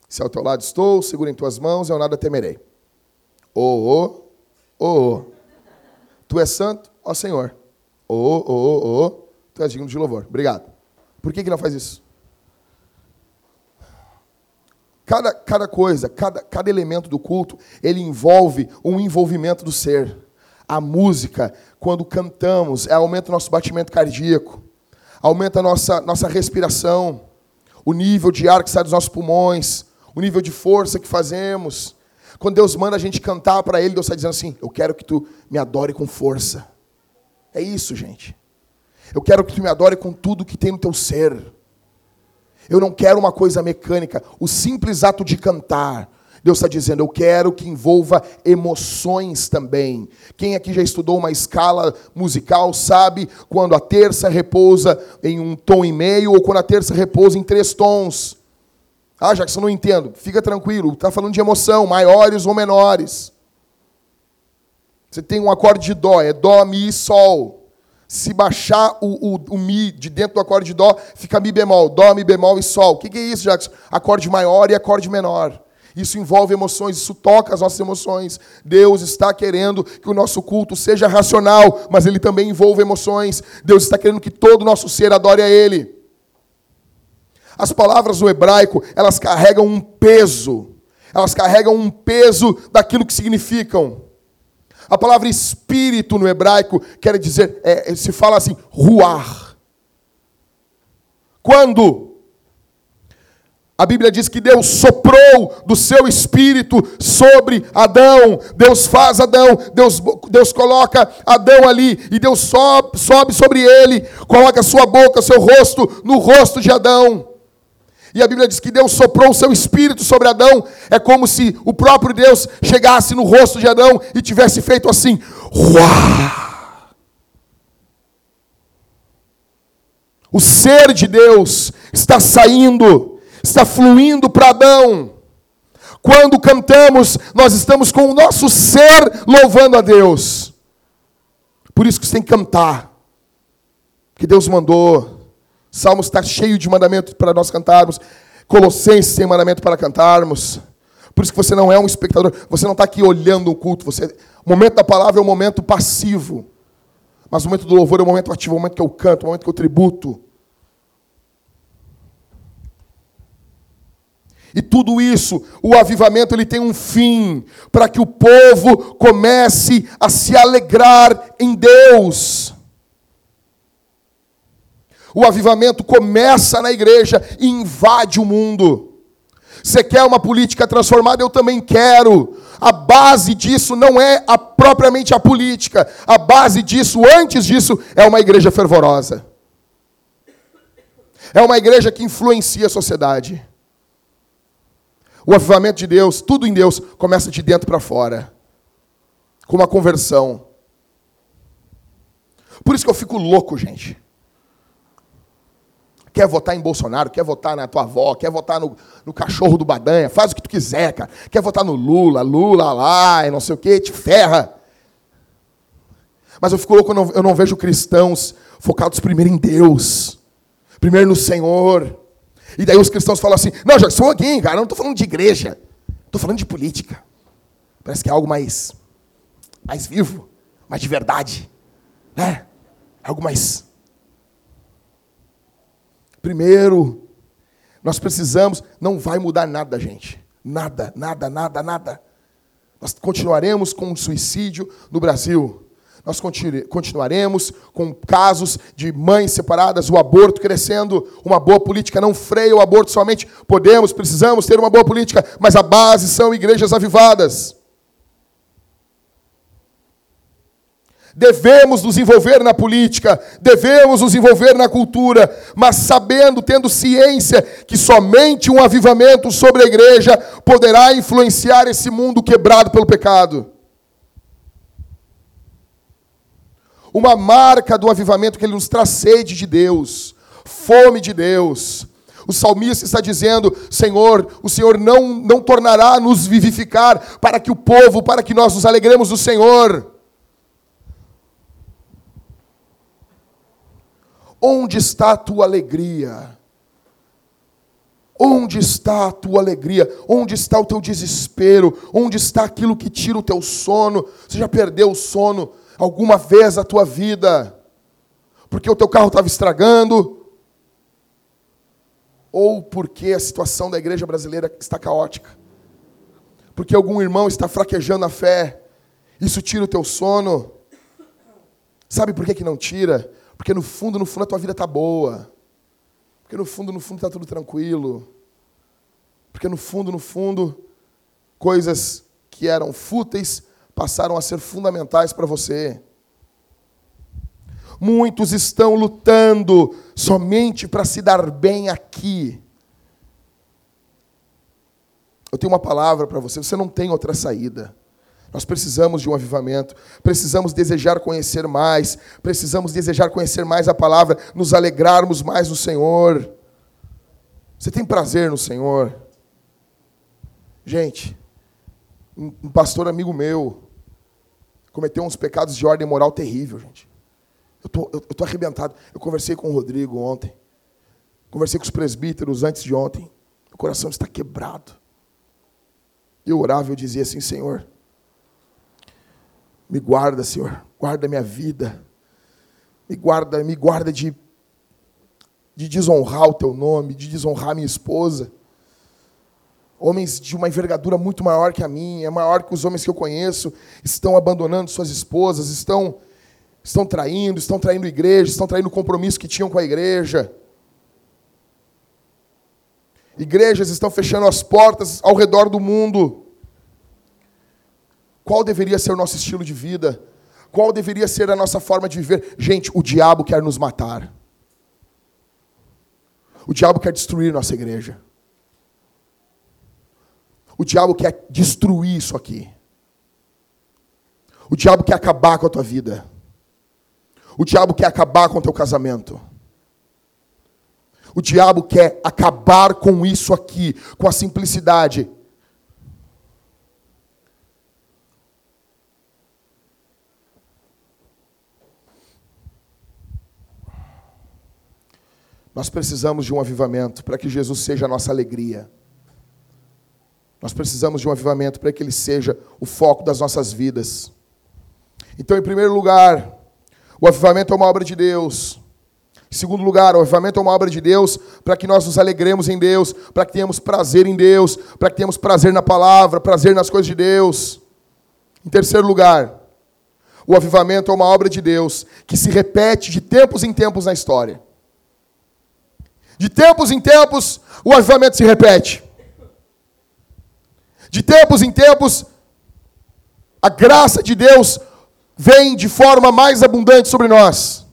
Se ao teu lado estou, seguro em tuas mãos, eu nada temerei. Oh, oh, oh, Tu és santo, ó Senhor. Oh, oh, oh. Tu és digno de louvor. Obrigado. Por que, que não faz isso? Cada, cada coisa, cada, cada elemento do culto, ele envolve um envolvimento do ser. a música, quando cantamos, aumenta o nosso batimento cardíaco, aumenta a nossa, nossa respiração, o nível de ar que sai dos nossos pulmões, o nível de força que fazemos. Quando Deus manda a gente cantar para Ele, Deus está dizendo assim: Eu quero que tu me adore com força. É isso, gente. Eu quero que tu me adore com tudo que tem no teu ser. Eu não quero uma coisa mecânica. O simples ato de cantar, Deus está dizendo, eu quero que envolva emoções também. Quem aqui já estudou uma escala musical sabe quando a terça repousa em um tom e meio ou quando a terça repousa em três tons. Ah, você não entendo, fica tranquilo, está falando de emoção, maiores ou menores. Você tem um acorde de dó, é dó, mi, sol. Se baixar o, o, o, Mi de dentro do acorde de Dó, fica Mi bemol, Dó, Mi bemol e Sol. O que, que é isso, Jackson? Acorde maior e acorde menor. Isso envolve emoções, isso toca as nossas emoções. Deus está querendo que o nosso culto seja racional, mas ele também envolve emoções. Deus está querendo que todo o nosso ser adore a Ele. As palavras do hebraico, elas carregam um peso. Elas carregam um peso daquilo que significam. A palavra espírito no hebraico quer dizer, é, se fala assim, ruar. Quando a Bíblia diz que Deus soprou do seu espírito sobre Adão. Deus faz Adão, Deus, Deus coloca Adão ali e Deus sobe, sobe sobre ele, coloca sua boca, seu rosto no rosto de Adão. E a Bíblia diz que Deus soprou o seu espírito sobre Adão. É como se o próprio Deus chegasse no rosto de Adão e tivesse feito assim: Uau! O ser de Deus está saindo está fluindo para Adão. Quando cantamos, nós estamos com o nosso ser louvando a Deus. Por isso que você tem que cantar. Que Deus mandou. Salmos está cheio de mandamentos para nós cantarmos. Colossenses tem mandamento para cantarmos. Por isso que você não é um espectador. Você não está aqui olhando o culto. Você... O momento da palavra é um momento passivo. Mas o momento do louvor é o momento ativo, é o momento que eu canto, é o momento que eu tributo. E tudo isso, o avivamento ele tem um fim, para que o povo comece a se alegrar em Deus. O avivamento começa na igreja e invade o mundo. Você quer uma política transformada? Eu também quero. A base disso não é a, propriamente a política. A base disso, antes disso, é uma igreja fervorosa. É uma igreja que influencia a sociedade. O avivamento de Deus, tudo em Deus, começa de dentro para fora. Com uma conversão. Por isso que eu fico louco, gente. Quer votar em Bolsonaro, quer votar na tua avó, quer votar no, no cachorro do Badanha, faz o que tu quiser, cara. Quer votar no Lula, Lula lá, e não sei o que, te ferra. Mas eu fico louco, eu não, eu não vejo cristãos focados primeiro em Deus, primeiro no Senhor. E daí os cristãos falam assim: não, já sou alguém, cara, não estou falando de igreja, estou falando de política. Parece que é algo mais, mais vivo, mais de verdade. Né? Algo mais. Primeiro, nós precisamos, não vai mudar nada, gente. Nada, nada, nada, nada. Nós continuaremos com o suicídio no Brasil. Nós continuaremos com casos de mães separadas, o aborto crescendo. Uma boa política não freia o aborto somente. Podemos, precisamos ter uma boa política, mas a base são igrejas avivadas. Devemos nos envolver na política, devemos nos envolver na cultura, mas sabendo, tendo ciência que somente um avivamento sobre a igreja poderá influenciar esse mundo quebrado pelo pecado. uma marca do avivamento que ele nos traz sede de Deus, fome de Deus. O salmista está dizendo: Senhor, o Senhor não, não tornará nos vivificar para que o povo, para que nós nos alegremos do Senhor. Onde está a tua alegria? Onde está a tua alegria? Onde está o teu desespero? Onde está aquilo que tira o teu sono? Você já perdeu o sono alguma vez a tua vida, porque o teu carro estava estragando, ou porque a situação da igreja brasileira está caótica, porque algum irmão está fraquejando a fé, isso tira o teu sono. Sabe por que, que não tira? Porque no fundo, no fundo, a tua vida está boa. Porque no fundo, no fundo, está tudo tranquilo. Porque no fundo, no fundo, coisas que eram fúteis passaram a ser fundamentais para você. Muitos estão lutando somente para se dar bem aqui. Eu tenho uma palavra para você, você não tem outra saída. Nós precisamos de um avivamento, precisamos desejar conhecer mais, precisamos desejar conhecer mais a palavra, nos alegrarmos mais no Senhor. Você tem prazer no Senhor? Gente, um pastor amigo meu cometeu uns pecados de ordem moral terrível, gente. Eu tô, eu, tô arrebentado. Eu conversei com o Rodrigo ontem. Conversei com os presbíteros antes de ontem. O coração está quebrado. Eu orava e eu dizia assim, Senhor, me guarda, Senhor, guarda minha vida. Me guarda, me guarda de, de desonrar o teu nome, de desonrar minha esposa. Homens de uma envergadura muito maior que a minha, é maior que os homens que eu conheço, estão abandonando suas esposas, estão estão traindo, estão traindo igreja, estão traindo o compromisso que tinham com a igreja. Igrejas estão fechando as portas ao redor do mundo. Qual deveria ser o nosso estilo de vida? Qual deveria ser a nossa forma de viver? Gente, o diabo quer nos matar. O diabo quer destruir nossa igreja. O diabo quer destruir isso aqui. O diabo quer acabar com a tua vida. O diabo quer acabar com o teu casamento. O diabo quer acabar com isso aqui, com a simplicidade. Nós precisamos de um avivamento para que Jesus seja a nossa alegria. Nós precisamos de um avivamento para que ele seja o foco das nossas vidas. Então, em primeiro lugar, o avivamento é uma obra de Deus. Em segundo lugar, o avivamento é uma obra de Deus para que nós nos alegremos em Deus, para que tenhamos prazer em Deus, para que tenhamos prazer na palavra, prazer nas coisas de Deus. Em terceiro lugar, o avivamento é uma obra de Deus que se repete de tempos em tempos na história. De tempos em tempos, o avivamento se repete. De tempos em tempos, a graça de Deus vem de forma mais abundante sobre nós.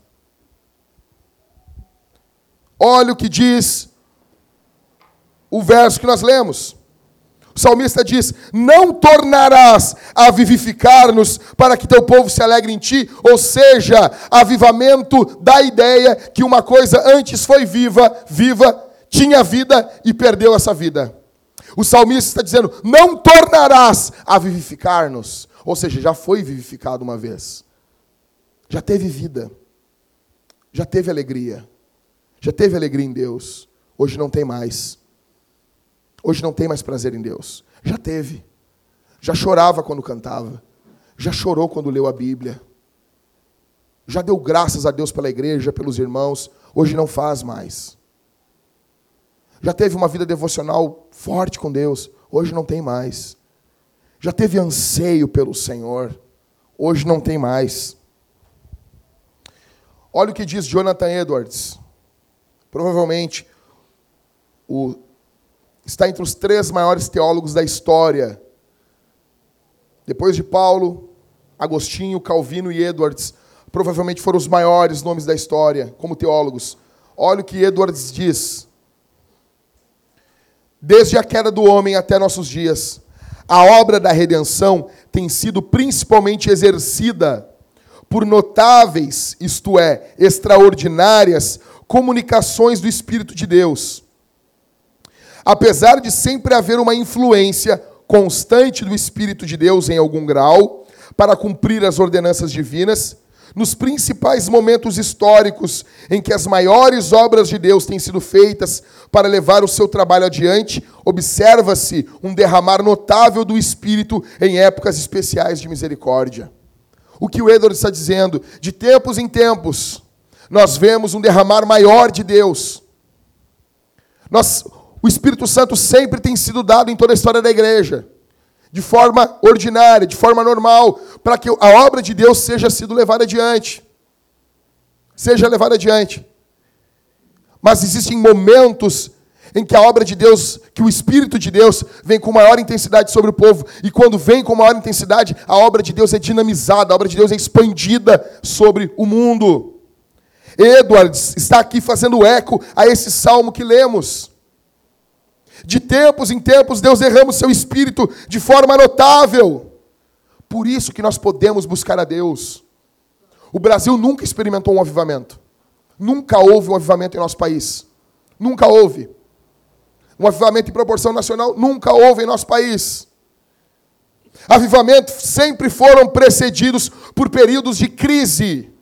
Olha o que diz o verso que nós lemos. O salmista diz: Não tornarás a vivificar-nos para que teu povo se alegre em ti, ou seja, avivamento da ideia que uma coisa antes foi viva, viva, tinha vida e perdeu essa vida. O salmista está dizendo: Não tornarás a vivificar-nos. Ou seja, já foi vivificado uma vez. Já teve vida. Já teve alegria. Já teve alegria em Deus. Hoje não tem mais. Hoje não tem mais prazer em Deus. Já teve. Já chorava quando cantava. Já chorou quando leu a Bíblia. Já deu graças a Deus pela igreja, pelos irmãos. Hoje não faz mais. Já teve uma vida devocional forte com Deus. Hoje não tem mais já teve anseio pelo Senhor, hoje não tem mais. Olha o que diz Jonathan Edwards. Provavelmente o, está entre os três maiores teólogos da história. Depois de Paulo, Agostinho, Calvino e Edwards, provavelmente foram os maiores nomes da história como teólogos. Olha o que Edwards diz. Desde a queda do homem até nossos dias, a obra da redenção tem sido principalmente exercida por notáveis, isto é, extraordinárias, comunicações do Espírito de Deus. Apesar de sempre haver uma influência constante do Espírito de Deus em algum grau para cumprir as ordenanças divinas, nos principais momentos históricos em que as maiores obras de Deus têm sido feitas para levar o seu trabalho adiante, observa-se um derramar notável do Espírito em épocas especiais de misericórdia. O que o Edward está dizendo, de tempos em tempos, nós vemos um derramar maior de Deus. Nós, o Espírito Santo sempre tem sido dado em toda a história da igreja de forma ordinária, de forma normal, para que a obra de Deus seja sido levada adiante. seja levada adiante. Mas existem momentos em que a obra de Deus, que o Espírito de Deus vem com maior intensidade sobre o povo, e quando vem com maior intensidade, a obra de Deus é dinamizada, a obra de Deus é expandida sobre o mundo. Edwards está aqui fazendo eco a esse salmo que lemos. De tempos em tempos, Deus derrama o seu espírito de forma notável. Por isso que nós podemos buscar a Deus. O Brasil nunca experimentou um avivamento. Nunca houve um avivamento em nosso país. Nunca houve. Um avivamento em proporção nacional nunca houve em nosso país. Avivamentos sempre foram precedidos por períodos de crise.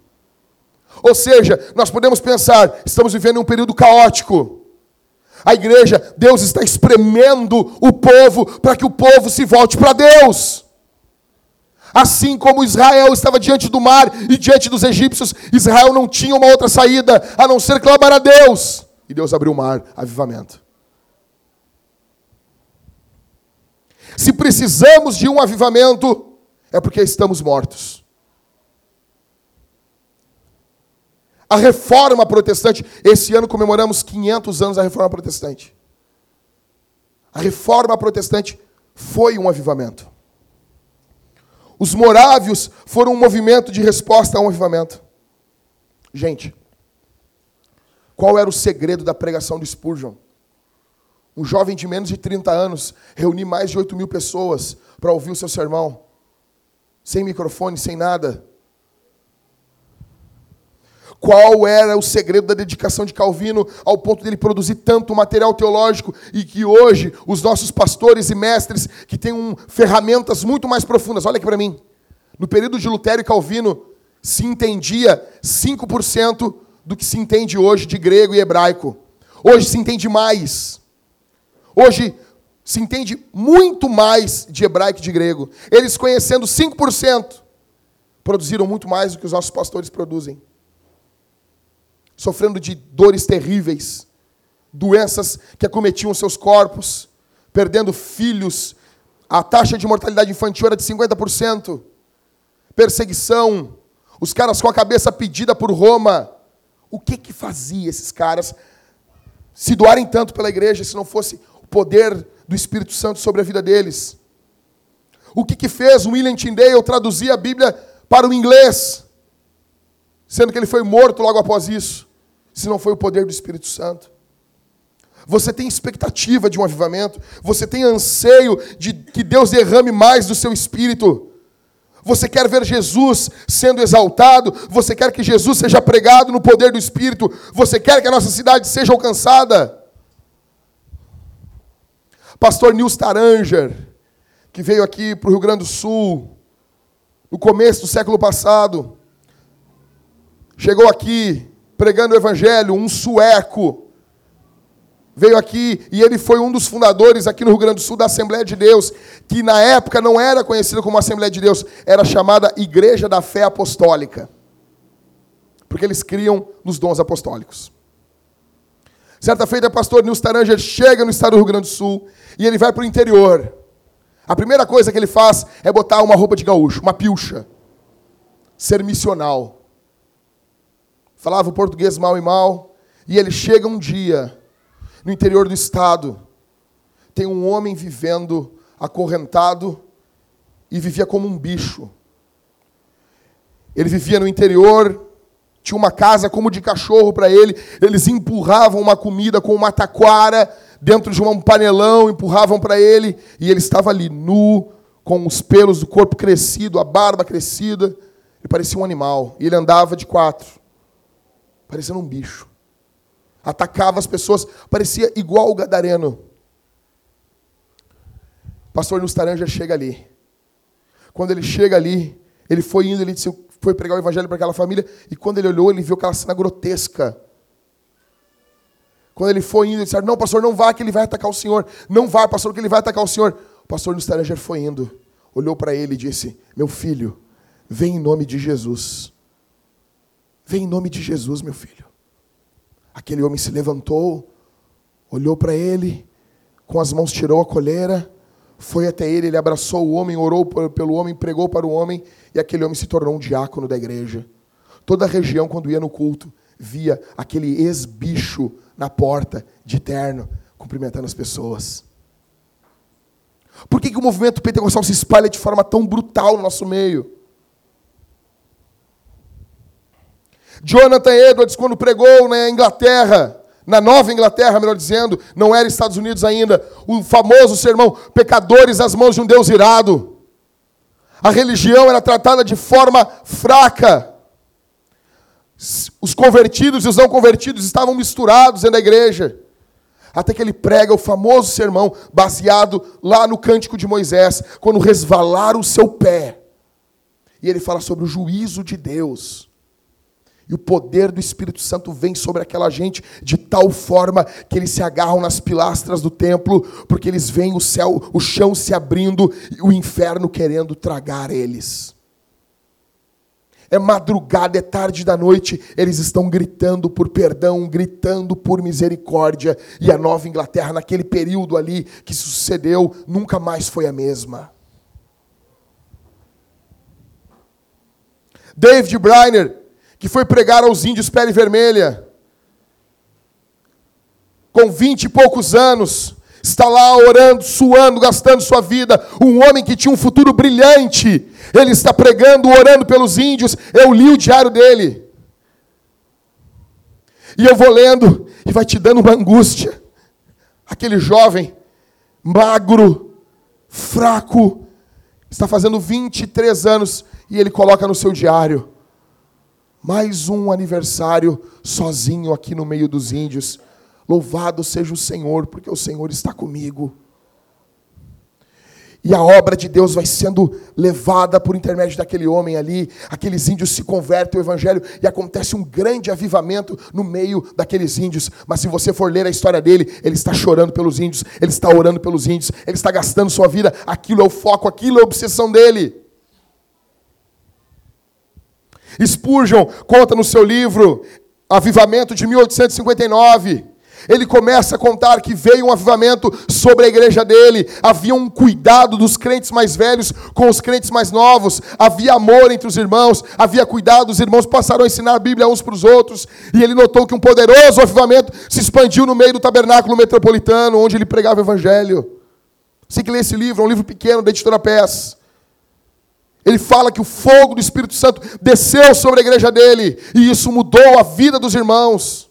Ou seja, nós podemos pensar, estamos vivendo um período caótico. A igreja, Deus está espremendo o povo para que o povo se volte para Deus. Assim como Israel estava diante do mar e diante dos egípcios, Israel não tinha uma outra saída a não ser clamar a Deus. E Deus abriu o mar, avivamento. Se precisamos de um avivamento, é porque estamos mortos. A reforma protestante, esse ano comemoramos 500 anos da reforma protestante. A reforma protestante foi um avivamento. Os morávios foram um movimento de resposta a um avivamento. Gente, qual era o segredo da pregação de Spurgeon? Um jovem de menos de 30 anos reunir mais de 8 mil pessoas para ouvir o seu sermão, sem microfone, sem nada. Qual era o segredo da dedicação de Calvino ao ponto dele produzir tanto material teológico e que hoje os nossos pastores e mestres que têm um, ferramentas muito mais profundas, olha aqui para mim. No período de Lutero e Calvino se entendia 5% do que se entende hoje de grego e hebraico. Hoje se entende mais. Hoje se entende muito mais de hebraico e de grego. Eles conhecendo 5%, produziram muito mais do que os nossos pastores produzem. Sofrendo de dores terríveis, doenças que acometiam seus corpos, perdendo filhos, a taxa de mortalidade infantil era de 50%, perseguição, os caras com a cabeça pedida por Roma. O que que fazia esses caras se doarem tanto pela igreja se não fosse o poder do Espírito Santo sobre a vida deles. O que, que fez William Tyndale traduzir a Bíblia para o inglês, sendo que ele foi morto logo após isso, se não foi o poder do Espírito Santo? Você tem expectativa de um avivamento, você tem anseio de que Deus derrame mais do seu espírito. Você quer ver Jesus sendo exaltado, você quer que Jesus seja pregado no poder do Espírito, você quer que a nossa cidade seja alcançada. Pastor Nils Taranger, que veio aqui para o Rio Grande do Sul, no começo do século passado, chegou aqui pregando o Evangelho, um sueco, veio aqui e ele foi um dos fundadores aqui no Rio Grande do Sul da Assembleia de Deus, que na época não era conhecida como Assembleia de Deus, era chamada Igreja da Fé Apostólica, porque eles criam nos dons apostólicos. Certa feita, o pastor Nils Taranger chega no estado do Rio Grande do Sul e ele vai para o interior. A primeira coisa que ele faz é botar uma roupa de gaúcho, uma pilcha. Ser missional. Falava o português mal e mal. E ele chega um dia, no interior do estado, tem um homem vivendo acorrentado e vivia como um bicho. Ele vivia no interior, tinha uma casa como de cachorro para ele, eles empurravam uma comida com uma taquara dentro de um panelão, empurravam para ele, e ele estava ali, nu, com os pelos do corpo crescido, a barba crescida, ele parecia um animal, e ele andava de quatro, parecendo um bicho. Atacava as pessoas, parecia igual o gadareno. O pastor Nustaranja chega ali. Quando ele chega ali, ele foi indo, ele disse, foi pregar o evangelho para aquela família, e quando ele olhou, ele viu aquela cena grotesca. Quando ele foi indo, ele disse: Não, pastor, não vá, que ele vai atacar o senhor. Não vá, pastor, que ele vai atacar o senhor. O pastor no Staranger foi indo, olhou para ele e disse: Meu filho, vem em nome de Jesus. Vem em nome de Jesus, meu filho. Aquele homem se levantou, olhou para ele, com as mãos tirou a coleira foi até ele, ele abraçou o homem, orou pelo homem, pregou para o homem, e aquele homem se tornou um diácono da igreja. Toda a região, quando ia no culto, via aquele ex-bicho na porta, de terno, cumprimentando as pessoas. Por que, que o movimento pentecostal se espalha de forma tão brutal no nosso meio? Jonathan Edwards, quando pregou na Inglaterra, na Nova Inglaterra, melhor dizendo, não era Estados Unidos ainda, o famoso sermão Pecadores às mãos de um Deus irado. A religião era tratada de forma fraca. Os convertidos e os não convertidos estavam misturados dentro da igreja. Até que ele prega o famoso sermão baseado lá no cântico de Moisés, quando resvalar o seu pé. E ele fala sobre o juízo de Deus. E o poder do Espírito Santo vem sobre aquela gente de tal forma que eles se agarram nas pilastras do templo, porque eles veem o céu, o chão se abrindo e o inferno querendo tragar eles. É madrugada, é tarde da noite, eles estão gritando por perdão, gritando por misericórdia. E a Nova Inglaterra, naquele período ali que sucedeu, nunca mais foi a mesma. David Briner, que foi pregar aos índios pele vermelha, com vinte e poucos anos, está lá orando, suando, gastando sua vida. Um homem que tinha um futuro brilhante. Ele está pregando, orando pelos índios. Eu li o diário dele. E eu vou lendo e vai te dando uma angústia. Aquele jovem, magro, fraco, está fazendo 23 anos e ele coloca no seu diário: mais um aniversário sozinho aqui no meio dos índios. Louvado seja o Senhor, porque o Senhor está comigo. E a obra de Deus vai sendo levada por intermédio daquele homem ali. Aqueles índios se convertem ao Evangelho e acontece um grande avivamento no meio daqueles índios. Mas se você for ler a história dele, ele está chorando pelos índios, ele está orando pelos índios, ele está gastando sua vida. Aquilo é o foco, aquilo é a obsessão dele. Spurgeon conta no seu livro Avivamento de 1859 ele começa a contar que veio um avivamento sobre a igreja dele. Havia um cuidado dos crentes mais velhos com os crentes mais novos. Havia amor entre os irmãos. Havia cuidado. Os irmãos passaram a ensinar a Bíblia uns para os outros. E ele notou que um poderoso avivamento se expandiu no meio do tabernáculo metropolitano, onde ele pregava o evangelho. Você que lê esse livro, é um livro pequeno da editora Pés. Ele fala que o fogo do Espírito Santo desceu sobre a igreja dele. E isso mudou a vida dos irmãos.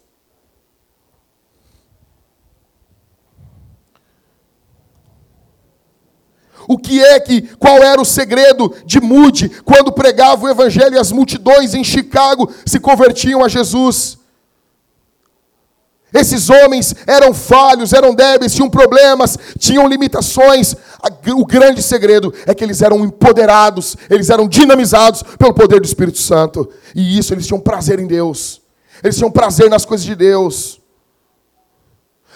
O que é que, qual era o segredo de Moody quando pregava o evangelho e as multidões em Chicago se convertiam a Jesus? Esses homens eram falhos, eram débeis, tinham problemas, tinham limitações. O grande segredo é que eles eram empoderados, eles eram dinamizados pelo poder do Espírito Santo. E isso, eles tinham prazer em Deus. Eles tinham prazer nas coisas de Deus.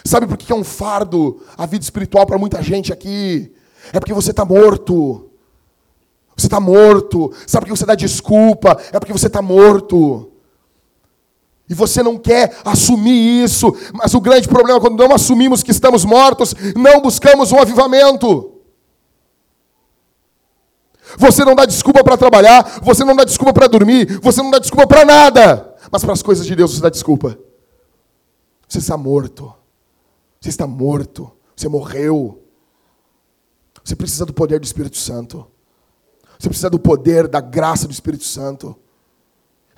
Sabe por que é um fardo a vida espiritual para muita gente aqui? É porque você está morto. Você está morto. Sabe por que você dá desculpa? É porque você está morto. E você não quer assumir isso. Mas o grande problema é quando não assumimos que estamos mortos, não buscamos um avivamento. Você não dá desculpa para trabalhar, você não dá desculpa para dormir, você não dá desculpa para nada. Mas para as coisas de Deus você dá desculpa. Você está morto. Você está morto. Você morreu. Você precisa do poder do Espírito Santo. Você precisa do poder, da graça do Espírito Santo.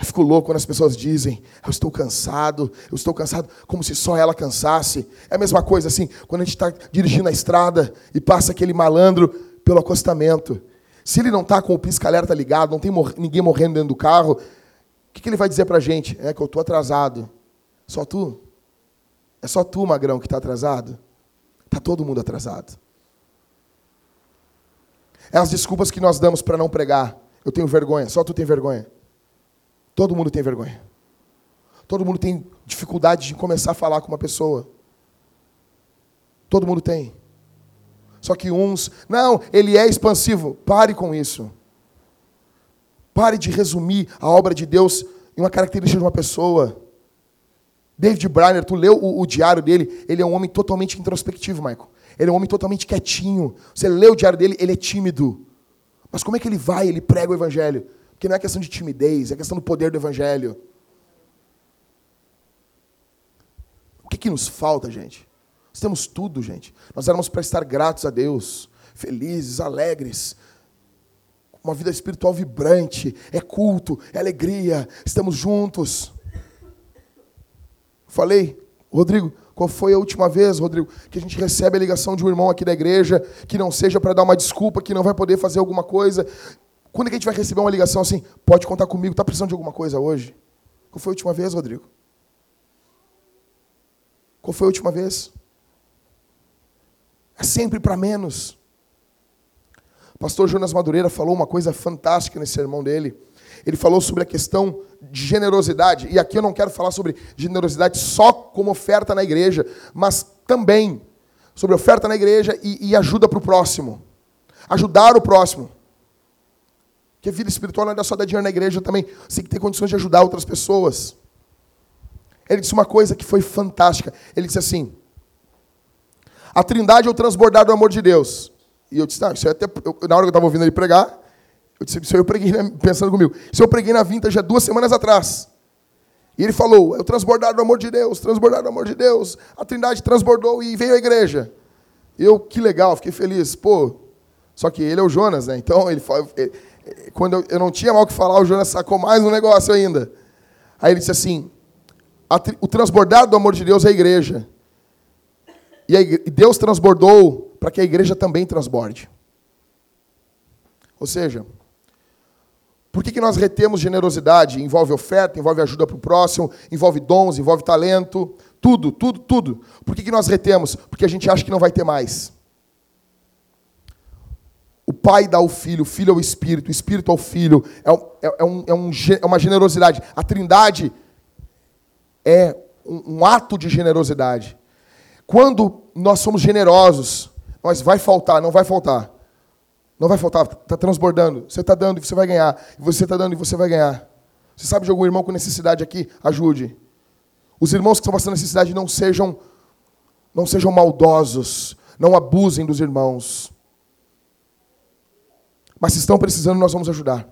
Eu fico louco quando as pessoas dizem, eu estou cansado, eu estou cansado, como se só ela cansasse. É a mesma coisa assim, quando a gente está dirigindo a estrada e passa aquele malandro pelo acostamento. Se ele não está com o pisca-alerta ligado, não tem mor ninguém morrendo dentro do carro, o que, que ele vai dizer para a gente? É que eu estou atrasado. Só tu? É só tu, magrão, que está atrasado? Está todo mundo atrasado. É as desculpas que nós damos para não pregar. Eu tenho vergonha, só tu tem vergonha. Todo mundo tem vergonha. Todo mundo tem dificuldade de começar a falar com uma pessoa. Todo mundo tem. Só que uns, não, ele é expansivo. Pare com isso. Pare de resumir a obra de Deus em uma característica de uma pessoa. David Briner, tu leu o, o diário dele, ele é um homem totalmente introspectivo, Michael. Ele é um homem totalmente quietinho. Você lê o diário dele, ele é tímido. Mas como é que ele vai? Ele prega o evangelho. Que não é questão de timidez, é questão do poder do Evangelho. O que, que nos falta, gente? Nós temos tudo, gente. Nós éramos para estar gratos a Deus, felizes, alegres, uma vida espiritual vibrante, é culto, é alegria, estamos juntos. Falei, Rodrigo, qual foi a última vez, Rodrigo, que a gente recebe a ligação de um irmão aqui da igreja, que não seja para dar uma desculpa, que não vai poder fazer alguma coisa? Quando é que a gente vai receber uma ligação assim? Pode contar comigo, está precisando de alguma coisa hoje? Qual foi a última vez, Rodrigo? Qual foi a última vez? É sempre para menos. Pastor Jonas Madureira falou uma coisa fantástica nesse sermão dele. Ele falou sobre a questão de generosidade, e aqui eu não quero falar sobre generosidade só como oferta na igreja, mas também sobre oferta na igreja e, e ajuda para o próximo. Ajudar o próximo. Porque vida espiritual não é só dar dinheiro na igreja também. Você tem que ter condições de ajudar outras pessoas. Ele disse uma coisa que foi fantástica. Ele disse assim: A trindade é o transbordar do amor de Deus. E eu disse, ah, isso é até. Eu, na hora que eu estava ouvindo ele pregar, eu disse, isso eu preguei né, pensando comigo. Isso eu preguei na vintage há duas semanas atrás. E ele falou: é o transbordar do amor de Deus, transbordar do amor de Deus. A trindade transbordou e veio a igreja. Eu, que legal, fiquei feliz. Pô, só que ele é o Jonas, né? Então, ele, ele quando eu, eu não tinha mal o que falar, o Jonas sacou mais um negócio ainda. Aí ele disse assim: o transbordar do amor de Deus é a igreja. E, a Deus transbordou para que a igreja também transborde. Ou seja, por que, que nós retemos generosidade? Envolve oferta, envolve ajuda para o próximo, envolve dons, envolve talento, tudo, tudo, tudo. Por que, que nós retemos? Porque a gente acha que não vai ter mais. O pai dá ao filho, o filho ao espírito, o espírito ao filho. É, é, é, um, é, um, é uma generosidade. A trindade é um, um, ato de generosidade. Quando nós somos generosos, nós vai faltar, não vai faltar. Não vai faltar, está transbordando. Você está dando e você vai ganhar. Você está dando e você vai ganhar. Você sabe de algum irmão com necessidade aqui? Ajude. Os irmãos que estão passando necessidade não sejam, não sejam maldosos. Não abusem dos irmãos. Mas se estão precisando, nós vamos ajudar.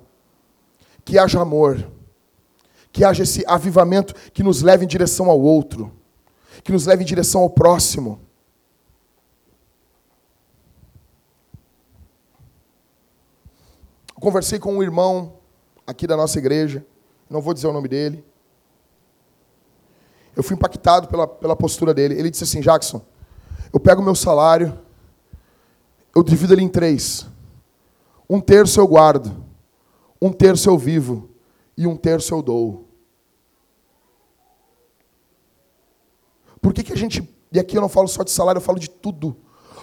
Que haja amor. Que haja esse avivamento que nos leve em direção ao outro. Que nos leve em direção ao próximo. Conversei com um irmão aqui da nossa igreja. Não vou dizer o nome dele. Eu fui impactado pela, pela postura dele. Ele disse assim: Jackson, eu pego meu salário, eu divido ele em três. Um terço eu guardo, um terço eu vivo e um terço eu dou. Por que, que a gente, e aqui eu não falo só de salário, eu falo de tudo.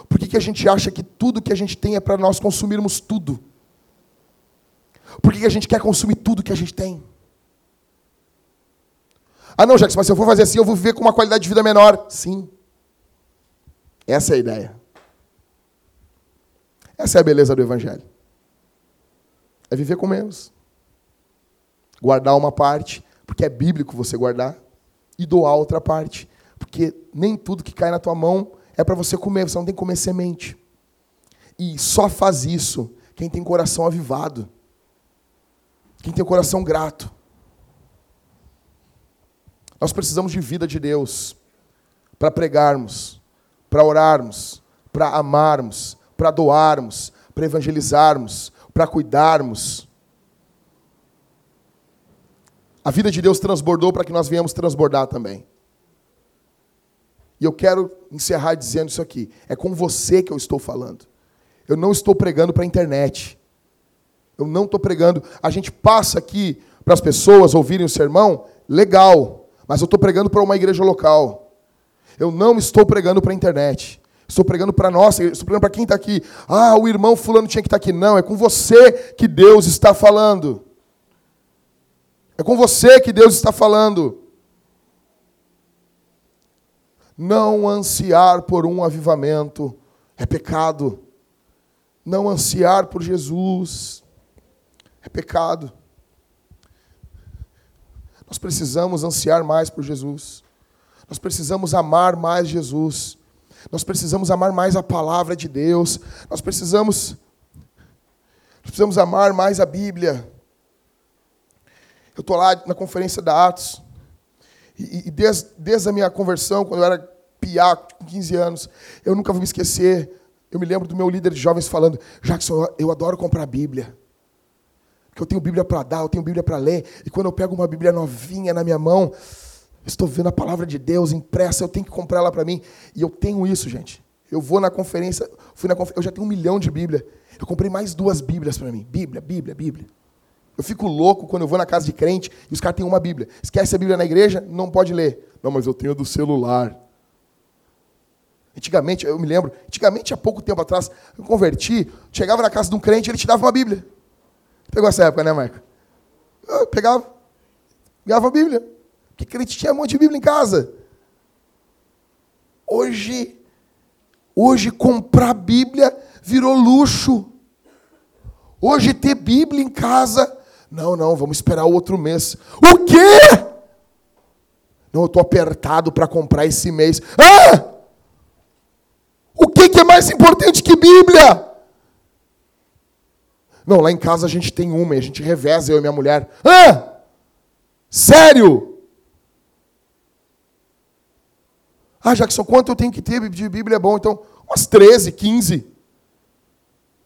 Por que, que a gente acha que tudo que a gente tem é para nós consumirmos tudo? Por que, que a gente quer consumir tudo que a gente tem? Ah, não, Jackson, mas se eu for fazer assim, eu vou viver com uma qualidade de vida menor. Sim. Essa é a ideia. Essa é a beleza do Evangelho. É viver com menos. Guardar uma parte, porque é bíblico você guardar, e doar outra parte, porque nem tudo que cai na tua mão é para você comer, você não tem que comer semente. E só faz isso quem tem coração avivado, quem tem coração grato. Nós precisamos de vida de Deus para pregarmos, para orarmos, para amarmos, para doarmos, para evangelizarmos, para cuidarmos. A vida de Deus transbordou para que nós venhamos transbordar também. E eu quero encerrar dizendo isso aqui. É com você que eu estou falando. Eu não estou pregando para a internet. Eu não estou pregando. A gente passa aqui para as pessoas ouvirem o sermão, legal. Mas eu estou pregando para uma igreja local. Eu não estou pregando para a internet. Estou pregando para nós, estou pregando para quem está aqui. Ah, o irmão fulano tinha que estar tá aqui. Não, é com você que Deus está falando. É com você que Deus está falando. Não ansiar por um avivamento é pecado. Não ansiar por Jesus é pecado. Nós precisamos ansiar mais por Jesus. Nós precisamos amar mais Jesus. Nós precisamos amar mais a palavra de Deus. Nós precisamos, nós precisamos amar mais a Bíblia. Eu estou lá na conferência da Atos. E, e desde, desde a minha conversão, quando eu era piá, com 15 anos, eu nunca vou me esquecer. Eu me lembro do meu líder de jovens falando: Jackson, eu adoro comprar Bíblia. Porque eu tenho Bíblia para dar, eu tenho Bíblia para ler. E quando eu pego uma Bíblia novinha na minha mão, estou vendo a palavra de Deus impressa, eu tenho que comprar ela para mim. E eu tenho isso, gente. Eu vou na conferência, fui na conferência, eu já tenho um milhão de Bíblia. Eu comprei mais duas Bíblias para mim. Bíblia, Bíblia, Bíblia. Eu fico louco quando eu vou na casa de crente e os caras têm uma Bíblia. Esquece a Bíblia na igreja, não pode ler. Não, mas eu tenho do celular. Antigamente, eu me lembro, antigamente, há pouco tempo atrás, eu converti, chegava na casa de um crente, ele te dava uma Bíblia. Pegou essa época, né, Marco? Eu pegava, pegava a Bíblia. Porque crente tinha um monte de Bíblia em casa. Hoje, hoje comprar Bíblia virou luxo. Hoje ter Bíblia em casa não, não, vamos esperar outro mês. O quê? Não, eu estou apertado para comprar esse mês. Ah! O que, que é mais importante que Bíblia? Não, lá em casa a gente tem uma e a gente reveza, eu e minha mulher. Ah! Sério? Ah, Jackson, quanto eu tenho que ter de Bíblia é bom? Então, umas 13, 15.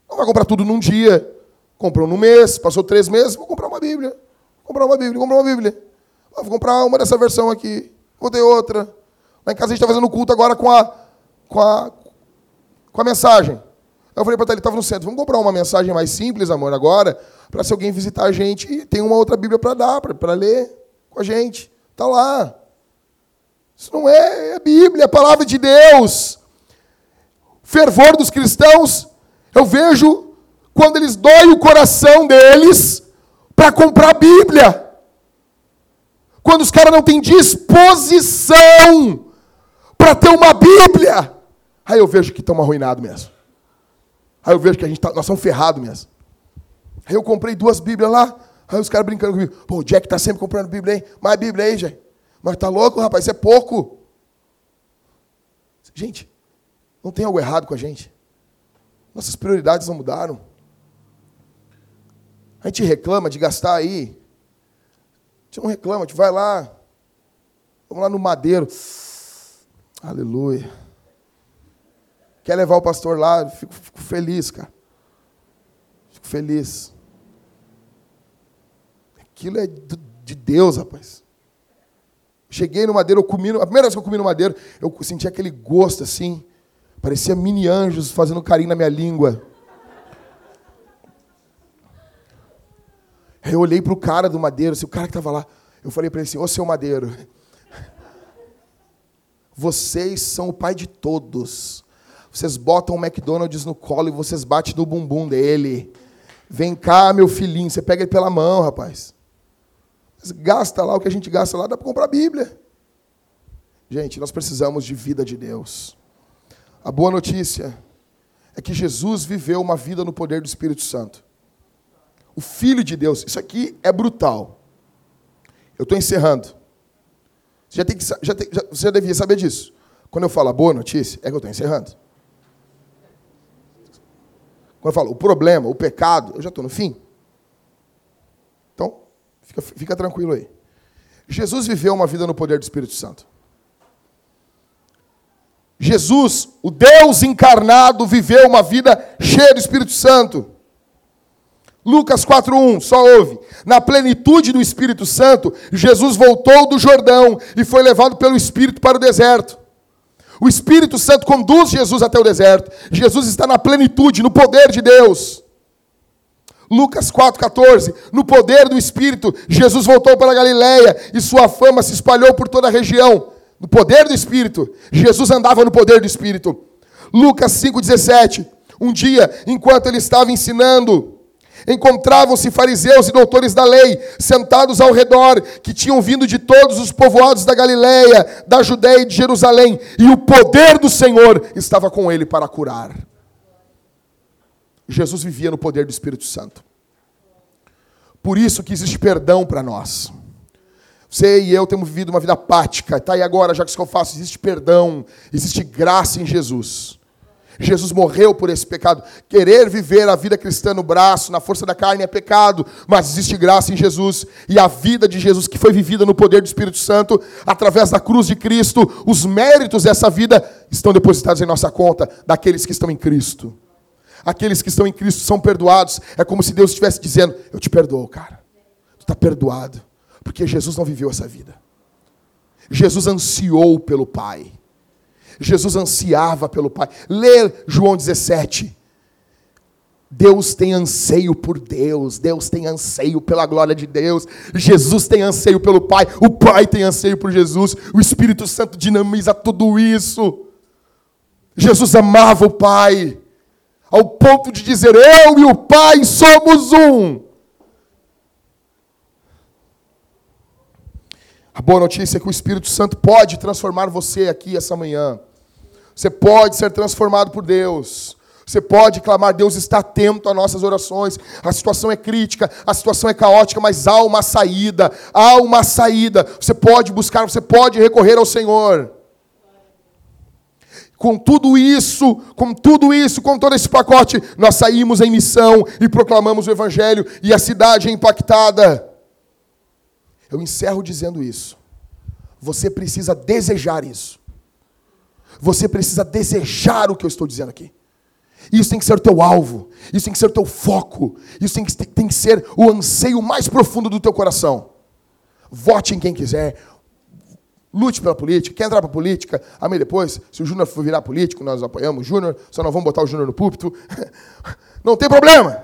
Não vai comprar tudo num dia. Comprou no mês, passou três meses, vou comprar uma Bíblia. Vou comprar uma Bíblia, comprar uma Bíblia. Vou comprar uma dessa versão aqui. Vou ter outra. Lá em casa a gente está fazendo culto agora com a, com a, com a mensagem. Eu falei para ele, estava no centro, vamos comprar uma mensagem mais simples, amor, agora, para se alguém visitar a gente, tem uma outra Bíblia para dar, para ler com a gente. Está lá. Isso não é, é Bíblia, é a palavra de Deus. Fervor dos cristãos, eu vejo quando eles doem o coração deles para comprar a Bíblia. Quando os caras não têm disposição para ter uma Bíblia. Aí eu vejo que estamos arruinados mesmo. Aí eu vejo que a gente tá, nós somos ferrados mesmo. Aí eu comprei duas Bíblias lá. Aí os caras brincando comigo. Pô, o Jack tá sempre comprando Bíblia aí. Mais Bíblia aí, Jack. Mas tá louco, rapaz? Isso é pouco. Gente, não tem algo errado com a gente. Nossas prioridades não mudaram. A gente reclama de gastar aí. A gente não reclama, a gente vai lá. Vamos lá no madeiro. Aleluia. Quer levar o pastor lá? Fico, fico feliz, cara. Fico feliz. Aquilo é de Deus, rapaz. Cheguei no madeiro, eu comi, a primeira vez que eu comi no madeiro, eu senti aquele gosto assim, parecia mini anjos fazendo carinho na minha língua. Aí eu olhei para o cara do madeiro, assim, o cara que estava lá. Eu falei para ele assim: Ô seu madeiro, vocês são o pai de todos. Vocês botam o McDonald's no colo e vocês batem no bumbum dele. Vem cá, meu filhinho. Você pega ele pela mão, rapaz. Gasta lá o que a gente gasta lá, dá para comprar a Bíblia. Gente, nós precisamos de vida de Deus. A boa notícia é que Jesus viveu uma vida no poder do Espírito Santo o Filho de Deus. Isso aqui é brutal. Eu estou encerrando. Você já, tem que, já, tem, já, você já devia saber disso. Quando eu falo a boa notícia, é que eu estou encerrando. Quando eu falo o problema, o pecado, eu já estou no fim. Fica, fica tranquilo aí. Jesus viveu uma vida no poder do Espírito Santo. Jesus, o Deus encarnado, viveu uma vida cheia do Espírito Santo. Lucas 4:1, só ouve. Na plenitude do Espírito Santo, Jesus voltou do Jordão e foi levado pelo Espírito para o deserto. O Espírito Santo conduz Jesus até o deserto. Jesus está na plenitude, no poder de Deus. Lucas 4,14. No poder do Espírito, Jesus voltou para a Galiléia e sua fama se espalhou por toda a região. No poder do Espírito, Jesus andava no poder do Espírito. Lucas 5,17. Um dia, enquanto ele estava ensinando, Encontravam-se fariseus e doutores da lei, sentados ao redor, que tinham vindo de todos os povoados da Galiléia, da Judéia e de Jerusalém, e o poder do Senhor estava com ele para curar. Jesus vivia no poder do Espírito Santo. Por isso que existe perdão para nós. Você e eu temos vivido uma vida apática. Está aí agora, já que eu faço, existe perdão, existe graça em Jesus. Jesus morreu por esse pecado. Querer viver a vida cristã no braço, na força da carne, é pecado, mas existe graça em Jesus. E a vida de Jesus, que foi vivida no poder do Espírito Santo, através da cruz de Cristo, os méritos dessa vida estão depositados em nossa conta, daqueles que estão em Cristo. Aqueles que estão em Cristo são perdoados. É como se Deus estivesse dizendo: Eu te perdoo, cara. Tu está perdoado. Porque Jesus não viveu essa vida. Jesus ansiou pelo Pai. Jesus ansiava pelo Pai. Lê João 17. Deus tem anseio por Deus, Deus tem anseio pela glória de Deus, Jesus tem anseio pelo Pai, o Pai tem anseio por Jesus, o Espírito Santo dinamiza tudo isso. Jesus amava o Pai, ao ponto de dizer: Eu e o Pai somos um. A boa notícia é que o Espírito Santo pode transformar você aqui essa manhã. Você pode ser transformado por Deus. Você pode clamar, Deus está atento às nossas orações. A situação é crítica, a situação é caótica, mas há uma saída. Há uma saída. Você pode buscar, você pode recorrer ao Senhor. Com tudo isso, com tudo isso, com todo esse pacote, nós saímos em missão e proclamamos o Evangelho e a cidade é impactada. Eu encerro dizendo isso. Você precisa desejar isso. Você precisa desejar o que eu estou dizendo aqui. Isso tem que ser o teu alvo, isso tem que ser o teu foco, isso tem que, tem que ser o anseio mais profundo do teu coração. Vote em quem quiser, lute pela política, quer entrar para política, amém depois, se o Júnior for virar político, nós apoiamos o Júnior, só não vamos botar o Júnior no púlpito. Não tem problema.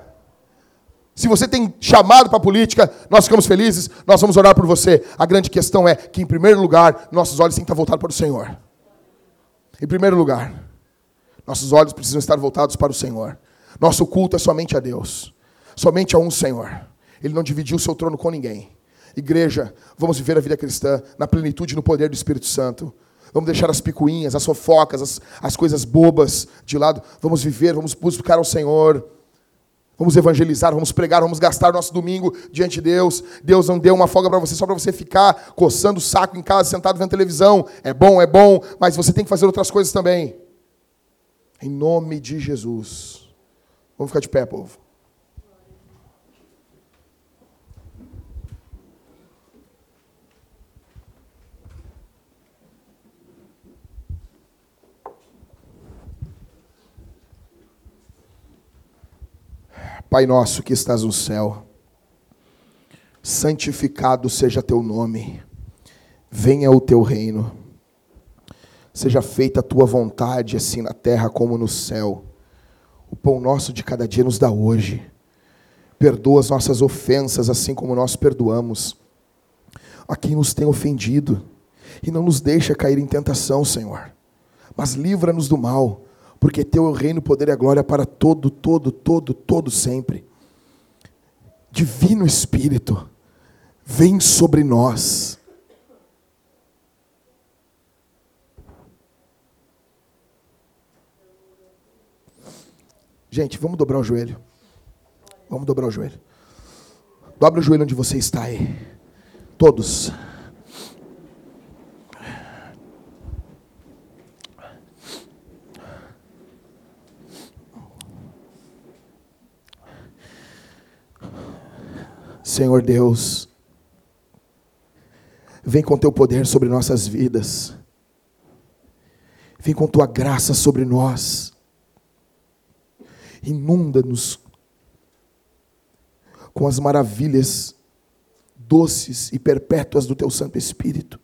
Se você tem chamado para a política, nós ficamos felizes, nós vamos orar por você. A grande questão é que, em primeiro lugar, nossos olhos têm que estar voltados para o Senhor. Em primeiro lugar, nossos olhos precisam estar voltados para o Senhor. Nosso culto é somente a Deus, somente a um Senhor. Ele não dividiu o seu trono com ninguém. Igreja, vamos viver a vida cristã na plenitude e no poder do Espírito Santo. Vamos deixar as picuinhas, as fofocas, as, as coisas bobas de lado. Vamos viver, vamos buscar ao Senhor. Vamos evangelizar, vamos pregar, vamos gastar nosso domingo diante de Deus. Deus não deu uma folga para você só para você ficar coçando o saco em casa, sentado vendo televisão. É bom, é bom, mas você tem que fazer outras coisas também. Em nome de Jesus. Vamos ficar de pé, povo. Pai nosso que estás no céu, santificado seja teu nome, venha o teu reino, seja feita a tua vontade, assim na terra como no céu. O pão nosso de cada dia nos dá hoje. Perdoa as nossas ofensas, assim como nós perdoamos a quem nos tem ofendido. E não nos deixa cair em tentação, Senhor, mas livra-nos do mal porque teu é o reino, o poder e a glória para todo, todo, todo, todo sempre. Divino Espírito, vem sobre nós. Gente, vamos dobrar o joelho. Vamos dobrar o joelho. Dobra o joelho onde você está aí. Todos. Senhor Deus, vem com teu poder sobre nossas vidas, vem com tua graça sobre nós, inunda-nos com as maravilhas doces e perpétuas do teu Santo Espírito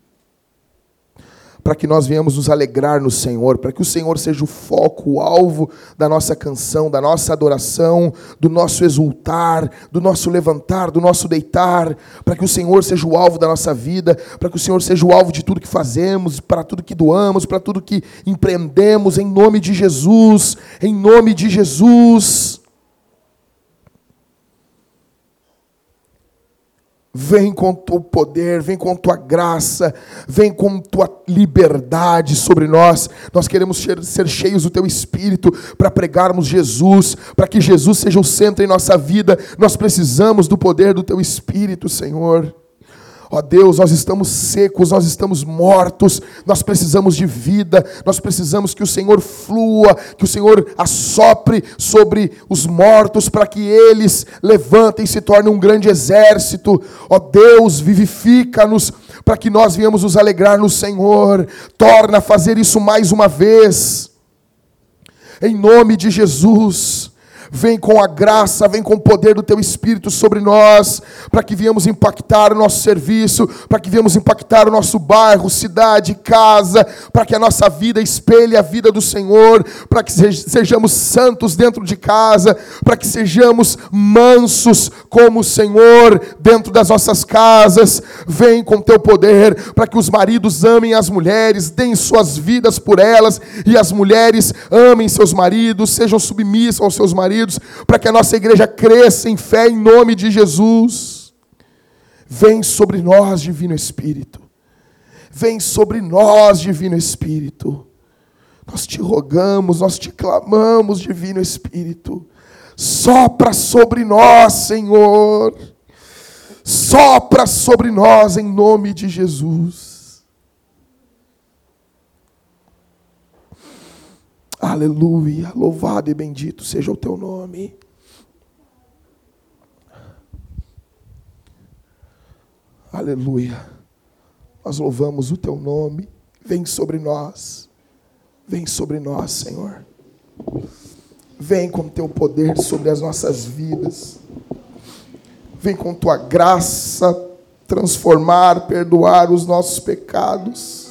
para que nós venhamos nos alegrar no Senhor, para que o Senhor seja o foco, o alvo da nossa canção, da nossa adoração, do nosso exultar, do nosso levantar, do nosso deitar, para que o Senhor seja o alvo da nossa vida, para que o Senhor seja o alvo de tudo que fazemos, para tudo que doamos, para tudo que empreendemos, em nome de Jesus, em nome de Jesus. Vem com o poder, vem com tua graça, vem com tua liberdade sobre nós. Nós queremos ser cheios do teu espírito para pregarmos Jesus, para que Jesus seja o centro em nossa vida. Nós precisamos do poder do teu espírito, Senhor. Ó Deus, nós estamos secos, nós estamos mortos, nós precisamos de vida, nós precisamos que o Senhor flua, que o Senhor assopre sobre os mortos para que eles levantem e se tornem um grande exército. Ó Deus, vivifica-nos para que nós venhamos nos alegrar no Senhor. Torna a fazer isso mais uma vez. Em nome de Jesus. Vem com a graça, vem com o poder do teu Espírito sobre nós, para que venhamos impactar o nosso serviço, para que venhamos impactar o nosso bairro, cidade, casa, para que a nossa vida espelhe a vida do Senhor, para que sejamos santos dentro de casa, para que sejamos mansos como o Senhor dentro das nossas casas. Vem com teu poder, para que os maridos amem as mulheres, deem suas vidas por elas, e as mulheres amem seus maridos, sejam submissas aos seus maridos maridos, para que a nossa igreja cresça em fé em nome de Jesus. Vem sobre nós, Divino Espírito. Vem sobre nós, Divino Espírito. Nós te rogamos, nós te clamamos, Divino Espírito. Sopra sobre nós, Senhor. Sopra sobre nós em nome de Jesus. Aleluia. Louvado e bendito seja o teu nome. Aleluia. Nós louvamos o teu nome. Vem sobre nós. Vem sobre nós, Senhor. Vem com teu poder sobre as nossas vidas. Vem com tua graça transformar, perdoar os nossos pecados